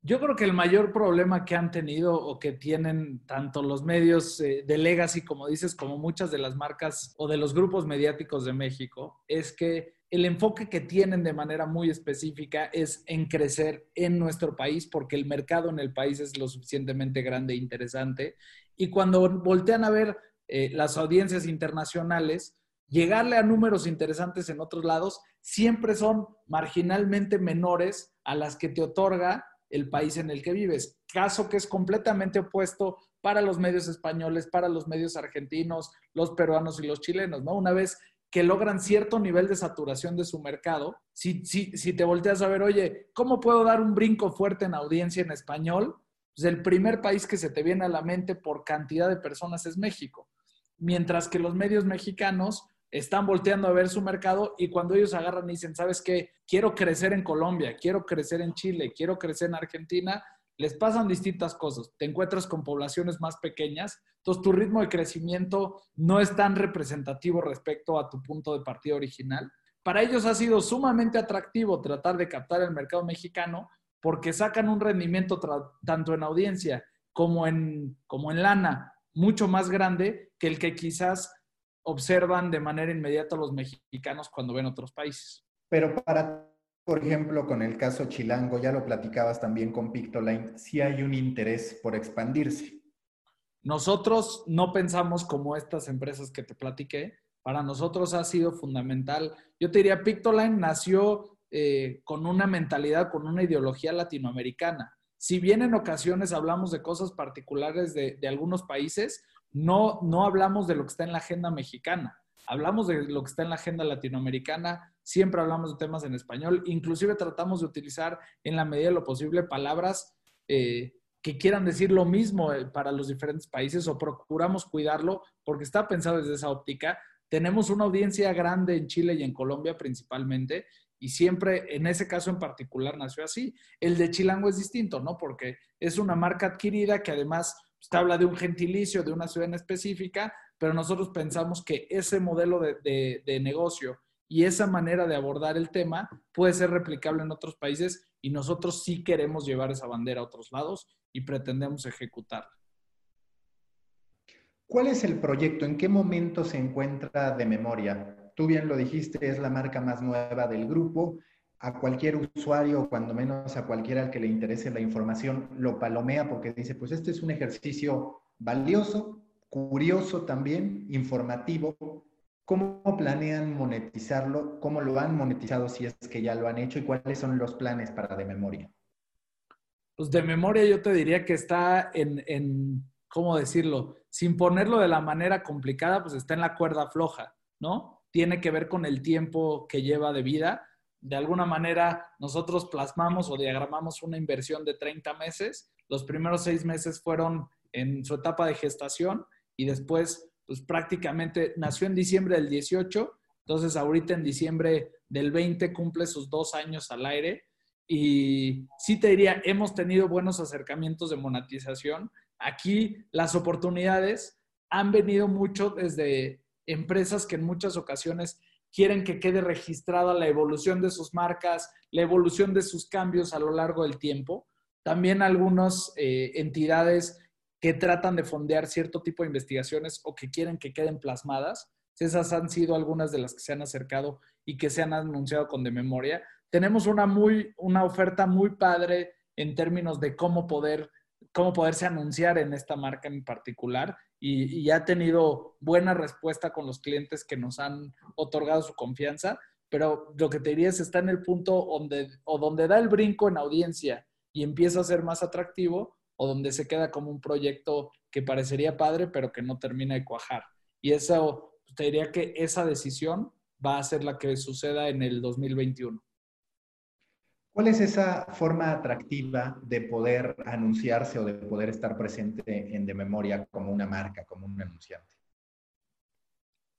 Yo creo que el mayor problema que han tenido o que tienen tanto los medios eh, de legacy, como dices, como muchas de las marcas o de los grupos mediáticos de México, es que el enfoque que tienen de manera muy específica es en crecer en nuestro país porque el mercado en el país es lo suficientemente grande e interesante. Y cuando voltean a ver eh, las audiencias internacionales, llegarle a números interesantes en otros lados siempre son marginalmente menores a las que te otorga el país en el que vives. Caso que es completamente opuesto para los medios españoles, para los medios argentinos, los peruanos y los chilenos, ¿no? Una vez que logran cierto nivel de saturación de su mercado, si, si, si te volteas a ver, oye, ¿cómo puedo dar un brinco fuerte en audiencia en español? Pues el primer país que se te viene a la mente por cantidad de personas es México. Mientras que los medios mexicanos están volteando a ver su mercado y cuando ellos agarran y dicen, ¿sabes qué? Quiero crecer en Colombia, quiero crecer en Chile, quiero crecer en Argentina, les pasan distintas cosas. Te encuentras con poblaciones más pequeñas, entonces tu ritmo de crecimiento no es tan representativo respecto a tu punto de partida original. Para ellos ha sido sumamente atractivo tratar de captar el mercado mexicano porque sacan un rendimiento tanto en audiencia como en, como en lana mucho más grande que el que quizás observan de manera inmediata los mexicanos cuando ven otros países. Pero para por ejemplo, con el caso Chilango, ya lo platicabas también con Pictoline, si hay un interés por expandirse. Nosotros no pensamos como estas empresas que te platiqué. Para nosotros ha sido fundamental. Yo te diría, Pictoline nació eh, con una mentalidad, con una ideología latinoamericana. Si bien en ocasiones hablamos de cosas particulares de, algunos países, no, no hablamos de lo que está en la agenda mexicana. Hablamos de lo que está en la agenda latinoamericana, siempre hablamos de temas en español, inclusive tratamos de utilizar en la medida de lo posible palabras eh, que quieran decir lo mismo eh, para los diferentes países o procuramos cuidarlo porque está pensado desde esa óptica. Tenemos una audiencia grande en Chile y en Colombia principalmente y siempre en ese caso en particular nació así. El de Chilango es distinto, ¿no? Porque es una marca adquirida que además pues, habla de un gentilicio, de una ciudad en específica, pero nosotros pensamos que ese modelo de, de negocio y esa manera de abordar el tema puede ser replicable en otros países y nosotros sí queremos llevar esa bandera a otros lados y pretendemos ejecutarla. ¿Cuál es el proyecto? ¿En qué momento se encuentra de memoria? Tú bien lo dijiste, es la marca más nueva del grupo. a cualquier usuario, cuando menos a cualquiera al que le interese la información, lo palomea porque dice, pues este es un ejercicio valioso, curioso también, informativo. ¿Cómo planean monetizarlo? ¿Cómo lo han monetizado si es que ya lo han hecho? ¿Y cuáles son los planes para de memoria? Pues de memoria yo te diría que está en, en ¿cómo decirlo? Sin ponerlo de la manera complicada, pues está en la cuerda floja, ¿no? Tiene que ver con el tiempo que lleva de vida. De alguna manera, nosotros plasmamos o diagramamos una inversión de 30 meses. Los primeros seis meses fueron en su etapa de gestación y después, pues prácticamente nació en diciembre del 18, entonces ahorita en diciembre del 20 cumple sus dos años al aire y sí te diría, hemos tenido buenos acercamientos de monetización. Aquí las oportunidades han venido mucho desde empresas que en muchas ocasiones quieren que quede registrada la evolución de sus marcas, la evolución de sus cambios a lo largo del tiempo. También algunas eh, entidades que tratan de fondear cierto tipo de investigaciones o que quieren que queden plasmadas. Esas han sido algunas de las que se han acercado y que se han anunciado con de memoria. Tenemos una, muy, una oferta muy padre en términos de cómo, poder, cómo poderse anunciar en esta marca en particular y, y ha tenido buena respuesta con los clientes que nos han otorgado su confianza, pero lo que te diría es está en el punto donde, o donde da el brinco en audiencia y empieza a ser más atractivo o donde se queda como un proyecto que parecería padre, pero que no termina de cuajar. Y eso, te diría que esa decisión va a ser la que suceda en el 2021. ¿Cuál es esa forma atractiva de poder anunciarse o de poder estar presente en de memoria como una marca, como un anunciante?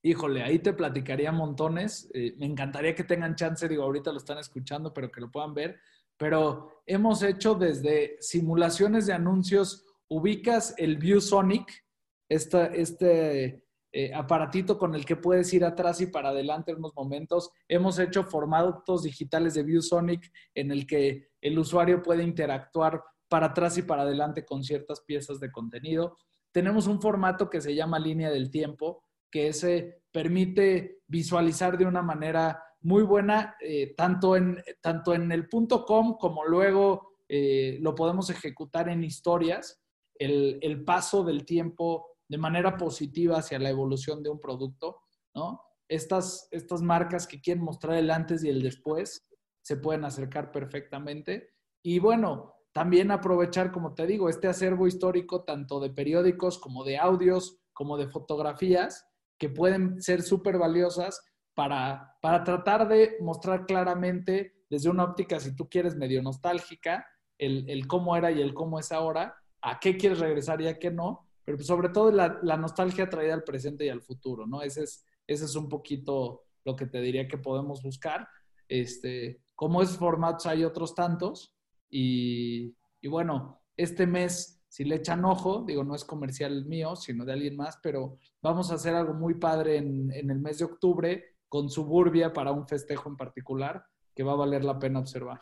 Híjole, ahí te platicaría montones. Eh, me encantaría que tengan chance, digo, ahorita lo están escuchando, pero que lo puedan ver pero hemos hecho desde simulaciones de anuncios, ubicas el ViewSonic, este eh, aparatito con el que puedes ir atrás y para adelante en unos momentos. Hemos hecho formatos digitales de ViewSonic en el que el usuario puede interactuar para atrás y para adelante con ciertas piezas de contenido. Tenemos un formato que se llama línea del tiempo, que ese permite visualizar de una manera muy buena, eh, tanto, en, tanto en el punto com como luego eh, lo podemos ejecutar en historias, el, paso del tiempo de manera positiva hacia la evolución de un producto, ¿no? Estas, estas marcas que quieren mostrar el antes y el después se pueden acercar perfectamente. Y bueno, también aprovechar, como te digo, este acervo histórico tanto de periódicos como de audios, como de fotografías, que pueden ser súper valiosas para, tratar de mostrar claramente desde una óptica, si tú quieres, medio nostálgica, el, cómo era y el cómo es ahora, a qué quieres regresar y a qué no, pero pues sobre todo la, nostalgia traída al presente y al futuro, ¿no? Ese es, ese es un poquito lo que te diría que podemos buscar. Este, como es formatos hay otros tantos y, y bueno, este mes si le echan ojo, digo, no es comercial mío, sino de alguien más, pero vamos a hacer algo muy padre en, en, el mes de octubre con Suburbia para un festejo en particular que va a valer la pena observar.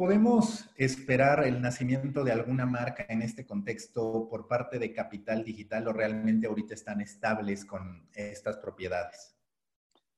¿Podemos esperar el nacimiento de alguna marca en este contexto por parte de Capital Digital o realmente ahorita están estables con estas propiedades?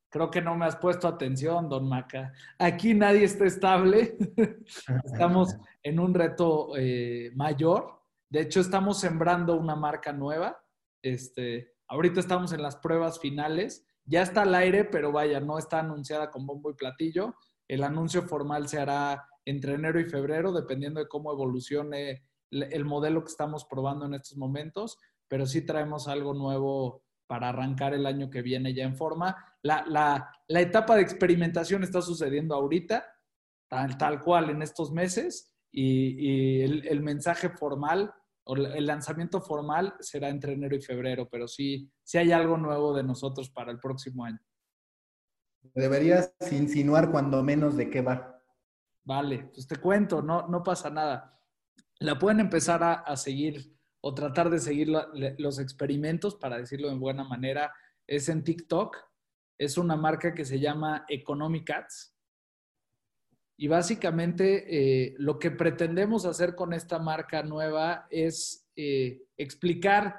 Creo que no me has puesto atención, don Maca. Aquí nadie está estable. estamos en un reto eh, mayor. De hecho, estamos sembrando una marca nueva. Este, ahorita estamos en las pruebas finales ya está al aire, pero vaya, no está anunciada con bombo y platillo. El anuncio formal se hará entre enero y febrero, dependiendo de cómo evolucione el modelo que estamos probando en estos momentos, pero sí traemos algo nuevo para arrancar el año que viene ya en forma. La, etapa de experimentación está sucediendo ahorita, tal, cual en estos meses, y, el, el mensaje formal el lanzamiento formal será entre enero y febrero, pero sí, sí hay algo nuevo de nosotros para el próximo año. Deberías insinuar cuando menos de qué va. Vale, pues te cuento, no, no pasa nada. La pueden empezar a, seguir o tratar de seguir los experimentos, para decirlo de buena manera, es en TikTok. Es una marca que se llama Economic Ads y básicamente eh, lo que pretendemos hacer con esta marca nueva es eh, explicar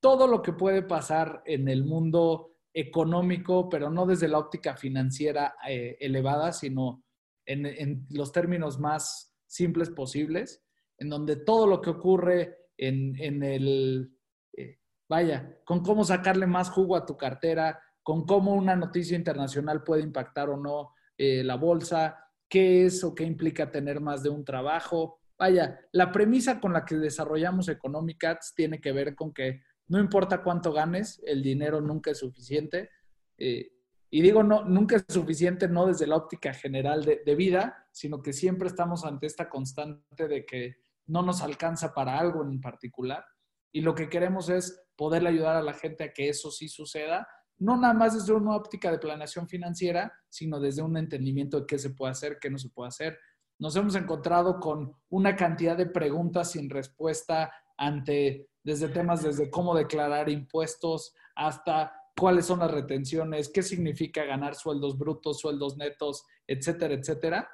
todo lo que puede pasar en el mundo económico, pero no desde la óptica financiera eh, elevada, sino en, los términos más simples posibles, en donde todo lo que ocurre en, el, eh, vaya, con cómo sacarle más jugo a tu cartera, con cómo una noticia internacional puede impactar o no eh, la bolsa, qué es o qué implica tener más de un trabajo. Vaya, la premisa con la que desarrollamos Economicats tiene que ver con que no importa cuánto ganes, el dinero nunca es suficiente. Eh, y digo, no, nunca es suficiente no desde la óptica general de, vida, sino que siempre estamos ante esta constante de que no nos alcanza para algo en particular. Y lo que queremos es poderle ayudar a la gente a que eso sí suceda, no nada más desde una óptica de planeación financiera, sino desde un entendimiento de qué se puede hacer, qué no se puede hacer. Nos hemos encontrado con una cantidad de preguntas sin respuesta ante, desde temas desde cómo declarar impuestos hasta cuáles son las retenciones, qué significa ganar sueldos brutos, sueldos netos, etcétera, etcétera.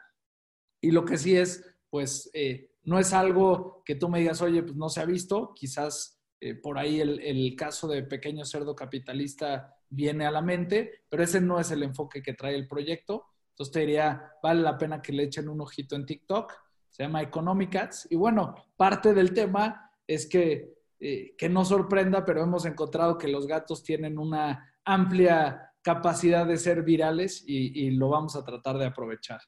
Y lo que sí es, pues, eh, no es algo que tú me digas, oye, pues no se ha visto, quizás eh, por ahí el, el, caso de pequeño cerdo capitalista viene a la mente, pero ese no es el enfoque que trae el proyecto. Entonces te diría, vale la pena que le echen un ojito en TikTok, se llama Economicats. Y bueno, parte del tema es que eh, que no sorprenda, pero hemos encontrado que los gatos tienen una amplia capacidad de ser virales y, lo vamos a tratar de aprovechar.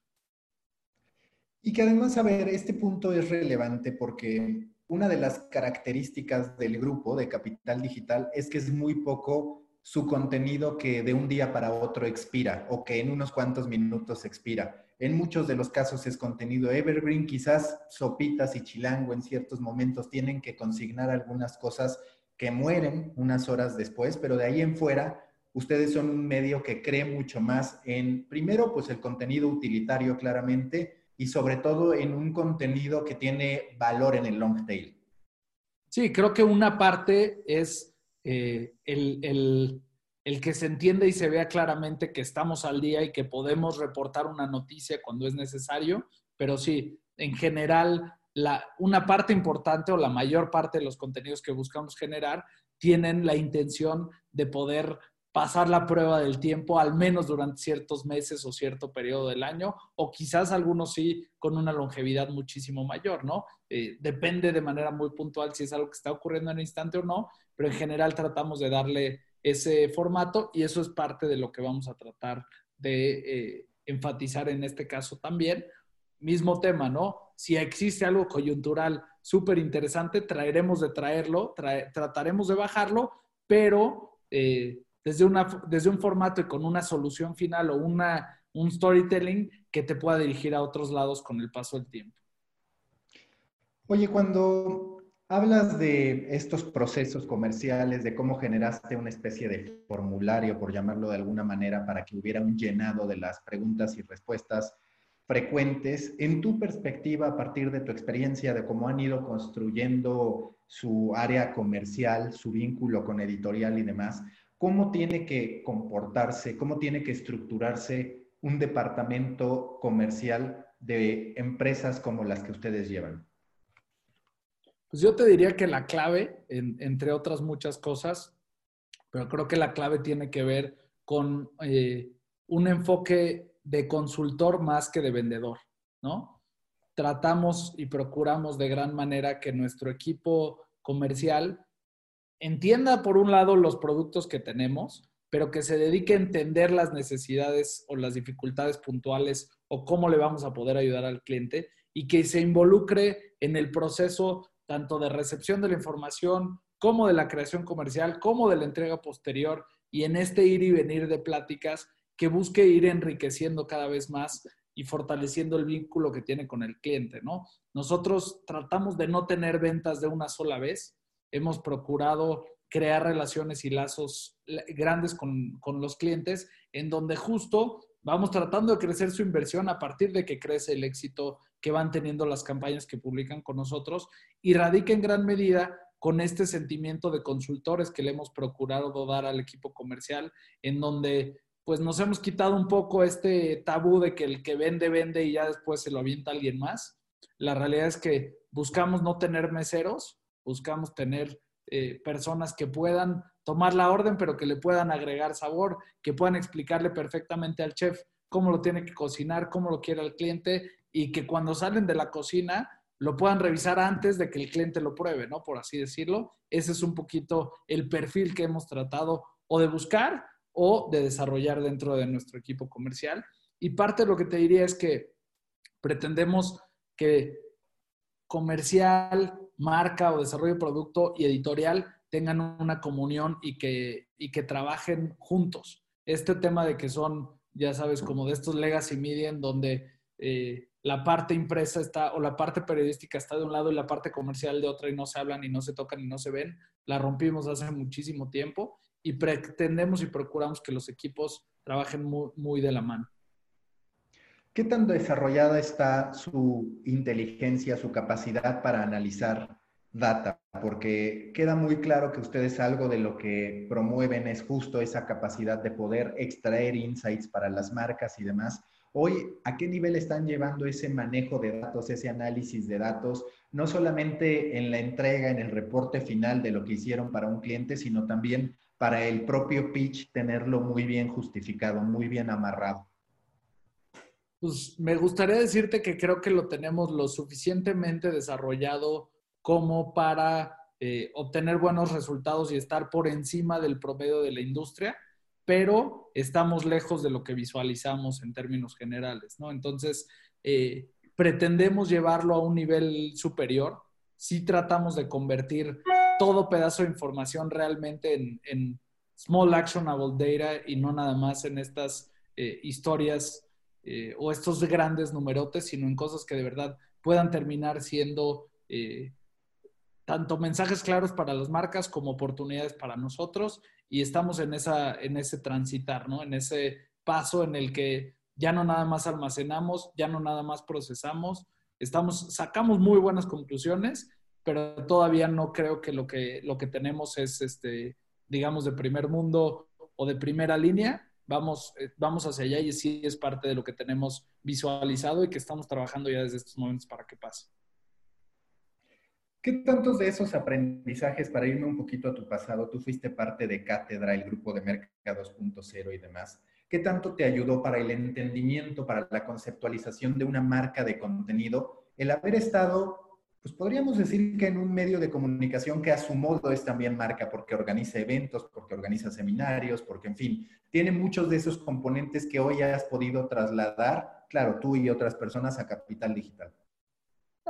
Y que además, a ver, este punto es relevante porque una de las características del grupo de Capital Digital es que es muy poco su contenido que de un día para otro expira o que en unos cuantos minutos expira. En muchos de los casos es contenido evergreen, quizás sopitas y chilango en ciertos momentos tienen que consignar algunas cosas que mueren unas horas después, pero de ahí en fuera, ustedes son un medio que cree mucho más en, primero, pues el contenido utilitario claramente y sobre todo en un contenido que tiene valor en el long tail. Sí, creo que una parte es eh, el el que se entienda y se vea claramente que estamos al día y que podemos reportar una noticia cuando es necesario, pero sí, en general, la, una parte importante o la mayor parte de los contenidos que buscamos generar tienen la intención de poder pasar la prueba del tiempo, al menos durante ciertos meses o cierto periodo del año, o quizás algunos sí con una longevidad muchísimo mayor, ¿no? Eh, depende de manera muy puntual si es algo que está ocurriendo en el instante o no, pero en general tratamos de darle ese formato y eso es parte de lo que vamos a tratar de eh, enfatizar en este caso también. Mismo tema, ¿no? Si existe algo coyuntural súper interesante, traeremos de traerlo, trataremos de bajarlo, pero eh, desde, una, desde un formato y con una solución final o una, un storytelling que te pueda dirigir a otros lados con el paso del tiempo. Oye, cuando Hablas de estos procesos comerciales, de cómo generaste una especie de formulario, por llamarlo de alguna manera, para que hubiera un llenado de las preguntas y respuestas frecuentes. En tu perspectiva, a partir de tu experiencia de cómo han ido construyendo su área comercial, su vínculo con editorial y demás, ¿cómo tiene que comportarse, cómo tiene que estructurarse un departamento comercial de empresas como las que ustedes llevan? Pues yo te diría que la clave, entre otras muchas cosas, pero creo que la clave tiene que ver con eh, un enfoque de consultor más que de vendedor, ¿no? Tratamos y procuramos de gran manera que nuestro equipo comercial entienda, por un lado, los productos que tenemos, pero que se dedique a entender las necesidades o las dificultades puntuales o cómo le vamos a poder ayudar al cliente y que se involucre en el proceso tanto de recepción de la información como de la creación comercial, como de la entrega posterior y en este ir y venir de pláticas que busque ir enriqueciendo cada vez más y fortaleciendo el vínculo que tiene con el cliente, ¿no? Nosotros tratamos de no tener ventas de una sola vez. Hemos procurado crear relaciones y lazos grandes con, con los clientes en donde justo vamos tratando de crecer su inversión a partir de que crece el éxito que van teniendo las campañas que publican con nosotros y radica en gran medida con este sentimiento de consultores que le hemos procurado dar al equipo comercial, en donde pues nos hemos quitado un poco este tabú de que el que vende, vende y ya después se lo avienta alguien más. La realidad es que buscamos no tener meseros, buscamos tener eh, personas que puedan tomar la orden, pero que le puedan agregar sabor, que puedan explicarle perfectamente al chef cómo lo tiene que cocinar, cómo lo quiere el cliente y que cuando salen de la cocina lo puedan revisar antes de que el cliente lo pruebe, ¿no? Por así decirlo. Ese es un poquito el perfil que hemos tratado o de buscar o de desarrollar dentro de nuestro equipo comercial. Y parte de lo que te diría es que pretendemos que comercial, marca o desarrollo de producto y editorial tengan una comunión y que, y que trabajen juntos. Este tema de que son, ya sabes, como de estos legacy media en donde eh, la parte impresa está o la parte periodística está de un lado y la parte comercial de otra y no se hablan y no se tocan y no se ven, la rompimos hace muchísimo tiempo y pretendemos y procuramos que los equipos trabajen muy, muy de la mano. ¿Qué tan desarrollada está su inteligencia, su capacidad para analizar data? Porque queda muy claro que ustedes algo de lo que promueven es justo esa capacidad de poder extraer insights para las marcas y demás. Hoy, ¿a qué nivel están llevando ese manejo de datos, ese análisis de datos, no solamente en la entrega, en el reporte final de lo que hicieron para un cliente, sino también para el propio pitch, tenerlo muy bien justificado, muy bien amarrado? Pues me gustaría decirte que creo que lo tenemos lo suficientemente desarrollado como para eh, obtener buenos resultados y estar por encima del promedio de la industria, pero estamos lejos de lo que visualizamos en términos generales, ¿no? Entonces, eh, pretendemos llevarlo a un nivel superior. Si tratamos de convertir todo pedazo de información realmente en, small actionable data y no nada más en estas eh, historias o estos grandes numerotes, sino en cosas que de verdad puedan terminar siendo tanto mensajes claros para las marcas como oportunidades para nosotros. Y estamos en, esa, en ese transitar, ¿no? En ese paso en el que ya no nada más almacenamos, ya no nada más procesamos, estamos, sacamos muy buenas conclusiones, pero todavía no creo que lo que, lo que tenemos es, este, digamos, de primer mundo o de primera línea, vamos, eh, vamos hacia allá y sí es parte de lo que tenemos visualizado y que estamos trabajando ya desde estos momentos para que pase. ¿Qué tantos de esos aprendizajes, para irme un poquito a tu pasado, tú fuiste parte de Cátedra, el grupo de Merca 2.0 y demás, ¿qué tanto te ayudó para el entendimiento, para la conceptualización de una marca de contenido, el haber estado pues podríamos decir que en un medio de comunicación que a su modo es también marca porque organiza eventos, porque organiza seminarios, porque en fin, tiene muchos de esos componentes que hoy has podido trasladar, claro, tú y otras personas a Capital Digital.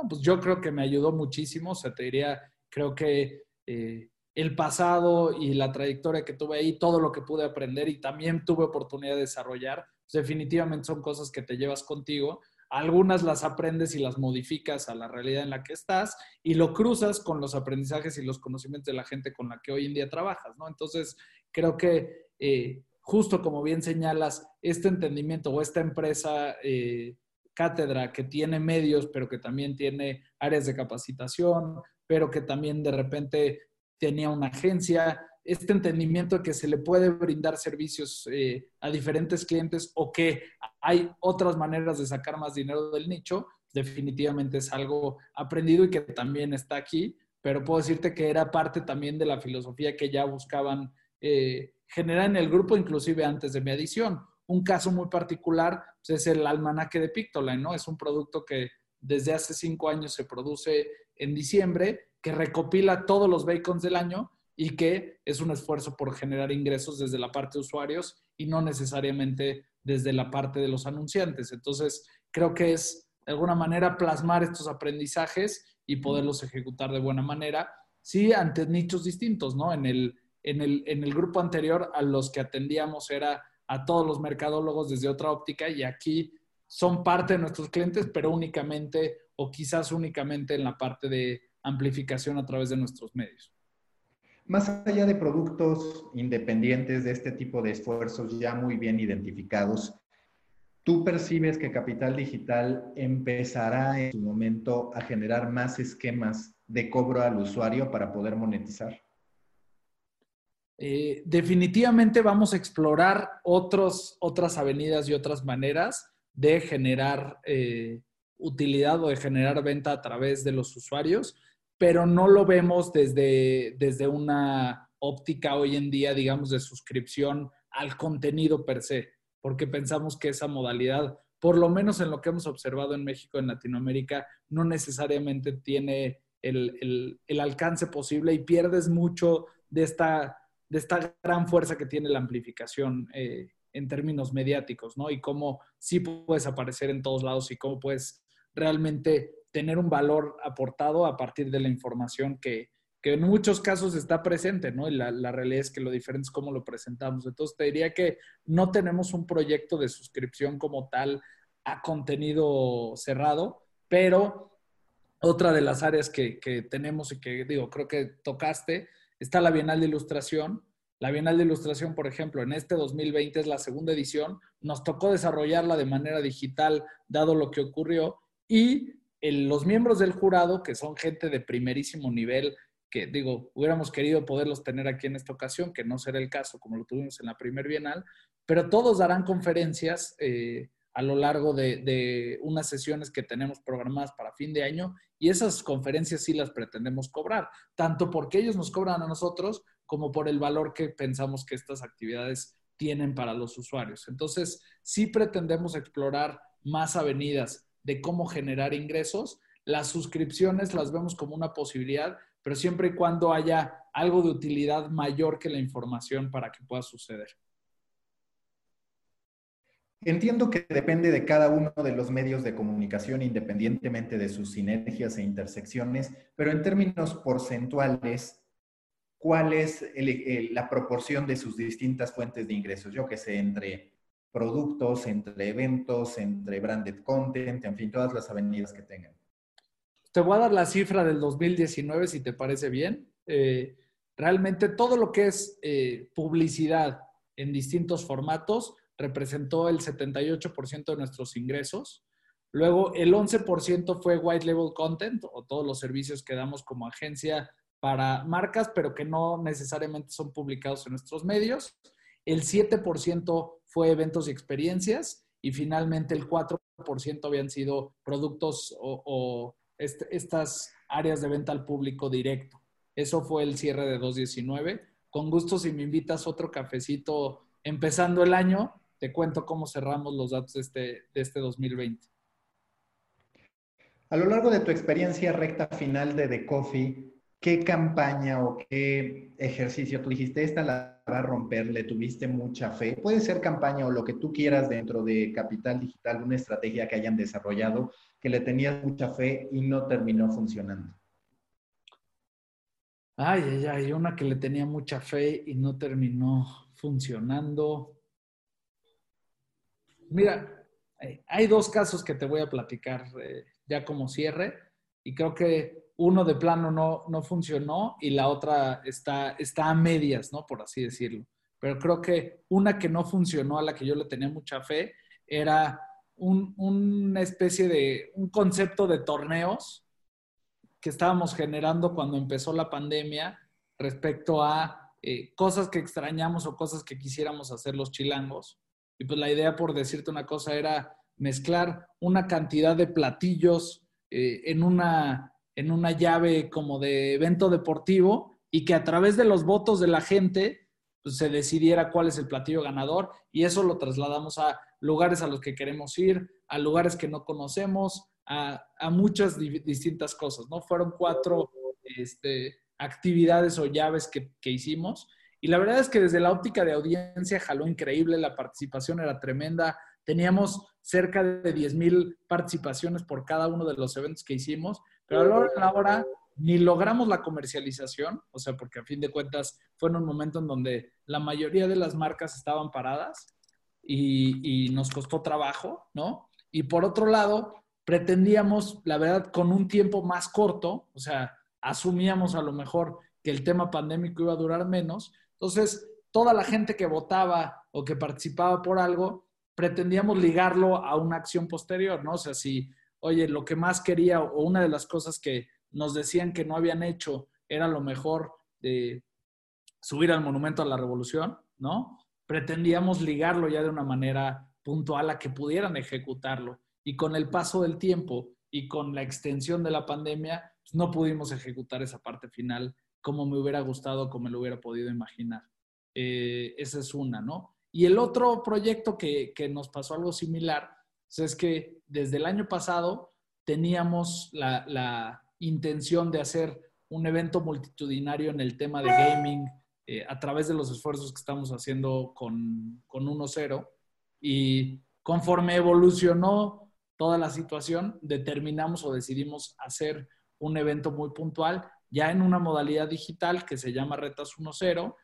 Pues yo creo que me ayudó muchísimo, o sea, te diría, creo que eh, el pasado y la trayectoria que tuve ahí, todo lo que pude aprender y también tuve oportunidad de desarrollar, pues definitivamente son cosas que te llevas contigo algunas las aprendes y las modificas a la realidad en la que estás y lo cruzas con los aprendizajes y los conocimientos de la gente con la que hoy en día trabajas, ¿no? Entonces, creo que eh, justo como bien señalas, este entendimiento o esta empresa eh, cátedra que tiene medios, pero que también tiene áreas de capacitación, pero que también de repente tenía una agencia, este entendimiento de que se le puede brindar servicios eh, a diferentes clientes o que hay otras maneras de sacar más dinero del nicho, definitivamente es algo aprendido y que también está aquí, pero puedo decirte que era parte también de la filosofía que ya buscaban eh, generar en el grupo, inclusive antes de mi adición. Un caso muy particular pues, es el almanaque de Pictoline, ¿no? Es un producto que desde hace cinco años se produce en diciembre, que recopila todos los bacons del año y que es un esfuerzo por generar ingresos desde la parte de usuarios y no necesariamente desde la parte de los anunciantes. Entonces, creo que es de alguna manera plasmar estos aprendizajes y poderlos ejecutar de buena manera, sí, ante nichos distintos, ¿no? En el, en el, en el grupo anterior a los que atendíamos era a todos los mercadólogos desde otra óptica y aquí son parte de nuestros clientes, pero únicamente o quizás únicamente en la parte de amplificación a través de nuestros medios. Más allá de productos independientes de este tipo de esfuerzos ya muy bien identificados, ¿tú percibes que Capital Digital empezará en su momento a generar más esquemas de cobro al usuario para poder monetizar? Eh, definitivamente vamos a explorar otras avenidas y otras maneras de generar eh, utilidad o de generar venta a través de los usuarios pero no lo vemos desde, desde una óptica hoy en día, digamos, de suscripción al contenido per se, porque pensamos que esa modalidad, por lo menos en lo que hemos observado en México, en Latinoamérica, no necesariamente tiene el, alcance posible y pierdes mucho de esta, de esta gran fuerza que tiene la amplificación eh, en términos mediáticos, ¿no? Y cómo sí puedes aparecer en todos lados y cómo puedes realmente tener un valor aportado a partir de la información que, en muchos casos está presente, ¿no? Y la, la, realidad es que lo diferente es cómo lo presentamos. Entonces, te diría que no tenemos un proyecto de suscripción como tal a contenido cerrado, pero otra de las áreas que, que tenemos y que, digo, creo que tocaste, está la Bienal de Ilustración. La Bienal de Ilustración, por ejemplo, en este 2020 es la segunda edición. Nos tocó desarrollarla de manera digital, dado lo que ocurrió, y los miembros del jurado, que son gente de primerísimo nivel, que digo, hubiéramos querido poderlos tener aquí en esta ocasión, que no será el caso como lo tuvimos en la primer bienal, pero todos darán conferencias eh, a lo largo de, de, unas sesiones que tenemos programadas para fin de año y esas conferencias sí las pretendemos cobrar, tanto porque ellos nos cobran a nosotros como por el valor que pensamos que estas actividades tienen para los usuarios. Entonces, sí pretendemos explorar más avenidas de cómo generar ingresos. Las suscripciones las vemos como una posibilidad, pero siempre y cuando haya algo de utilidad mayor que la información para que pueda suceder. Entiendo que depende de cada uno de los medios de comunicación independientemente de sus sinergias e intersecciones, pero en términos porcentuales, ¿cuál es la proporción de sus distintas fuentes de ingresos? Yo que sé, entre productos, entre eventos, entre branded content, en fin, todas las avenidas que tengan. Te voy a dar la cifra del 2019, si te parece bien. Eh, realmente todo lo que es eh, publicidad en distintos formatos representó el 78% de nuestros ingresos. Luego, el 11% fue white label content o todos los servicios que damos como agencia para marcas, pero que no necesariamente son publicados en nuestros medios. El 7% fue eventos y experiencias y finalmente el 4% habían sido productos o, estas áreas de venta al público directo. Eso fue el cierre de 2019. Con gusto, si me invitas otro cafecito empezando el año, te cuento cómo cerramos los datos de este, de este 2020. A lo largo de tu experiencia recta final de The Coffee, ¿qué campaña o qué ejercicio tú dijiste, esta la va a romper, le tuviste mucha fe? Puede ser campaña o lo que tú quieras dentro de Capital Digital, una estrategia que hayan desarrollado que le tenías mucha fe y no terminó funcionando. Ay, ay, ay, una que le tenía mucha fe y no terminó funcionando. Mira, eh, hay dos casos que te voy a platicar eh, ya como cierre y creo que uno de plano no, no funcionó y la otra está, está a medias, ¿no? Por así decirlo. Pero creo que una que no funcionó, a la que yo le tenía mucha fe, era una especie de, un concepto de torneos que estábamos generando cuando empezó la pandemia respecto a eh, cosas que extrañamos o cosas que quisiéramos hacer los chilangos. Y pues la idea, por decirte una cosa, era mezclar una cantidad de platillos eh, en, una, en una llave como de evento deportivo y que a través de los votos de la gente pues, se decidiera cuál es el platillo ganador y eso lo trasladamos a lugares a los que queremos ir, a lugares que no conocemos, a, muchas distintas cosas, ¿no? Fueron cuatro este, actividades o llaves que, que hicimos y la verdad es que desde la óptica de audiencia jaló increíble, la participación era tremenda. Teníamos cerca de 10 mil participaciones por cada uno de los eventos que hicimos, pero a la hora ni logramos la comercialización, o sea, porque a fin de cuentas fue en un momento en donde la mayoría de las marcas estaban paradas y, y nos costó trabajo, ¿no? Y por otro lado, pretendíamos, la verdad, con un tiempo más corto, o sea, asumíamos a lo mejor que el tema pandémico iba a durar menos, entonces, toda la gente que votaba o que participaba por algo, pretendíamos ligarlo a una acción posterior, ¿no? O sea, si, oye, lo que más quería o una de las cosas que nos decían que no habían hecho era lo mejor de subir al monumento a la revolución, ¿no? Pretendíamos ligarlo ya de una manera puntual a que pudieran ejecutarlo. Y con el paso del tiempo y con la extensión de la pandemia, pues, no pudimos ejecutar esa parte final como me hubiera gustado, como me lo hubiera podido imaginar. Eh, esa es una, ¿no? Y el otro proyecto que, nos pasó algo similar pues, es que desde el año pasado teníamos la, intención de hacer un evento multitudinario en el tema de gaming eh, a través de los esfuerzos que estamos haciendo con, con 1.0. Y conforme evolucionó toda la situación, determinamos o decidimos hacer un evento muy puntual, ya en una modalidad digital que se llama Retas 1.0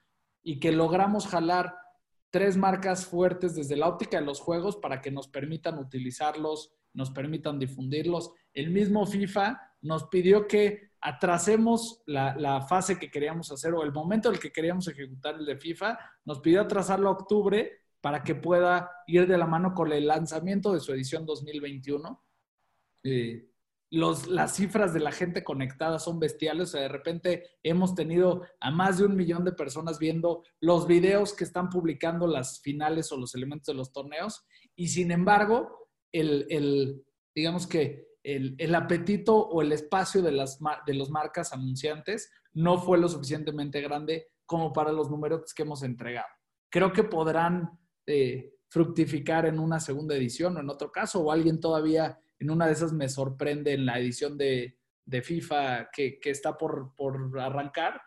y que logramos jalar tres marcas fuertes desde la óptica de los juegos para que nos permitan utilizarlos, nos permitan difundirlos. El mismo FIFA nos pidió que atrasemos la, fase que queríamos hacer o el momento en el que queríamos ejecutar el de FIFA, nos pidió atrasarlo a octubre para que pueda ir de la mano con el lanzamiento de su edición 2021. Eh, las cifras de la gente conectada son bestiales. De repente hemos tenido a más de un millón de personas viendo los videos que están publicando las finales o los elementos de los torneos. Y sin embargo, el, digamos que el, apetito o el espacio de las de los marcas anunciantes no fue lo suficientemente grande como para los números que hemos entregado. Creo que podrán eh, fructificar en una segunda edición o en otro caso, o alguien todavía en una de esas me sorprende en la edición de, FIFA que, está por, arrancar.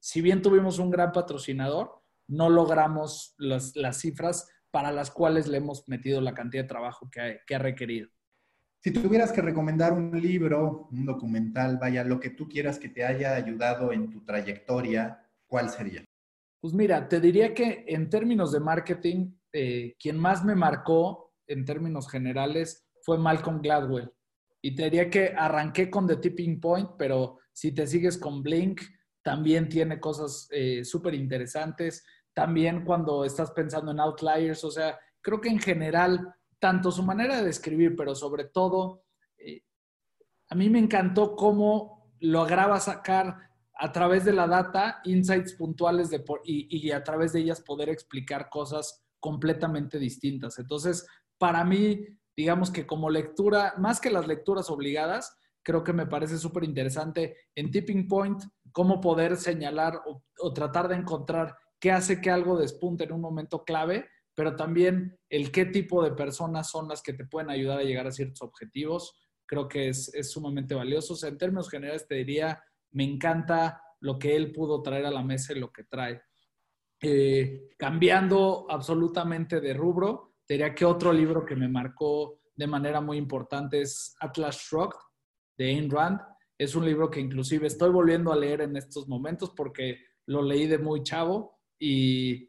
Si bien tuvimos un gran patrocinador, no logramos las, cifras para las cuales le hemos metido la cantidad de trabajo que que ha requerido. Si tuvieras que recomendar un libro, un documental, vaya, lo que tú quieras que te haya ayudado en tu trayectoria, ¿cuál sería? Pues mira, te diría que en términos de marketing, eh, quien más me marcó en términos generales fue Malcolm Gladwell. Y te diría que arranqué con The Tipping Point, pero si te sigues con Blink, también tiene cosas eh, súper interesantes. También cuando estás pensando en Outliers, o sea, creo que en general, tanto su manera de escribir, pero sobre todo, eh, a mí me encantó cómo lograba sacar a través de la data insights puntuales de y, a través de ellas poder explicar cosas completamente distintas. Entonces, para mí, digamos que como lectura, más que las lecturas obligadas, creo que me parece súper interesante en Tipping Point cómo poder señalar o, tratar de encontrar qué hace que algo despunte en un momento clave, pero también el qué tipo de personas son las que te pueden ayudar a llegar a ciertos objetivos. Creo que es, es sumamente valioso. en términos generales te diría me encanta lo que él pudo traer a la mesa y lo que trae. Eh, cambiando absolutamente de rubro, diría que otro libro que me marcó de manera muy importante es Atlas Shrugged de Ayn Rand. Es un libro que inclusive estoy volviendo a leer en estos momentos porque lo leí de muy chavo y,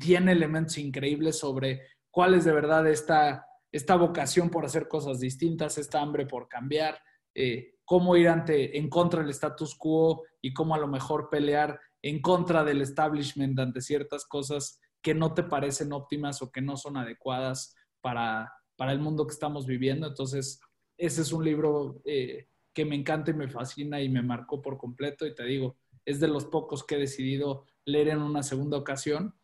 tiene elementos increíbles sobre cuál es de verdad esta, esta vocación por hacer cosas distintas, esta hambre por cambiar, eh, cómo ir ante, en contra del status quo y cómo a lo mejor pelear en contra del establishment ante ciertas cosas que no te parecen óptimas o que no son adecuadas para, para el mundo que estamos viviendo. Entonces, ese es un libro eh, que me encanta y me fascina y me marcó por completo. Y te digo, es de los pocos que he decidido leer en una segunda ocasión.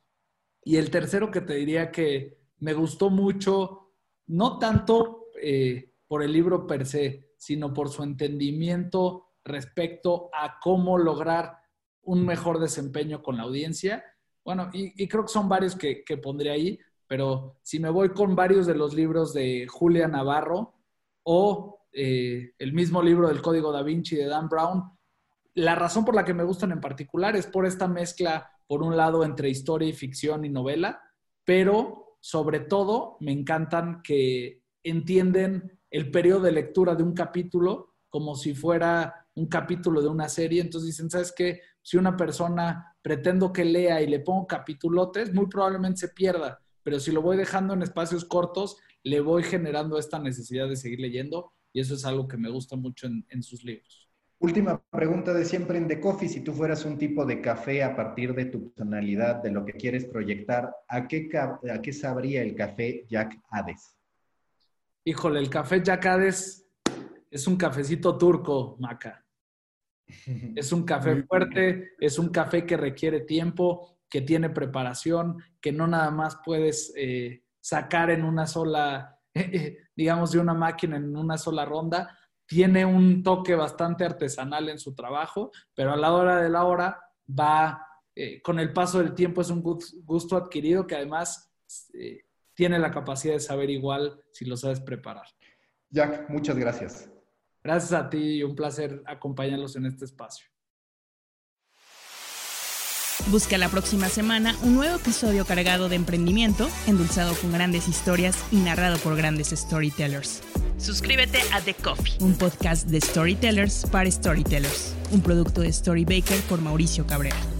Y el tercero que te diría que me gustó mucho, no tanto eh, por el libro per se, sino por su entendimiento respecto a cómo lograr un mejor desempeño con la audiencia. Bueno, y, creo que son varios que, pondré ahí, pero si me voy con varios de los libros de Julia Navarro o eh, el mismo libro del Código da Vinci de Dan Brown, la razón por la que me gustan en particular es por esta mezcla, por un lado, entre historia y ficción y novela, pero sobre todo me encantan que entienden el periodo de lectura de un capítulo como si fuera un capítulo de una serie. Entonces dicen, ¿sabes qué? Si una persona pretendo que lea y le pongo capítulotes, muy probablemente se pierda, pero si lo voy dejando en espacios cortos, le voy generando esta necesidad de seguir leyendo y eso es algo que me gusta mucho en, sus libros. Última pregunta de siempre en The Coffee. Si tú fueras un tipo de café a partir de tu personalidad, de lo que quieres proyectar, ¿a qué, a qué sabría el café Jack Hades? Híjole, el café Yacades es un cafecito turco, Maca. Es un café fuerte, es un café que requiere tiempo, que tiene preparación, que no nada más puedes eh, sacar en una sola, digamos, de una máquina en una sola ronda. tiene un toque bastante artesanal en su trabajo, pero a la hora de la hora va, eh, con el paso del tiempo es un gusto adquirido que además eh, tiene la capacidad de saber igual si lo sabes preparar. Jack, muchas gracias. Gracias a ti y un placer acompañarlos en este espacio. Busca la próxima semana un nuevo episodio cargado de emprendimiento, endulzado con grandes historias y narrado por grandes storytellers. Suscríbete a The Coffee, un podcast de storytellers para storytellers, un producto de Storybaker por Mauricio Cabrera.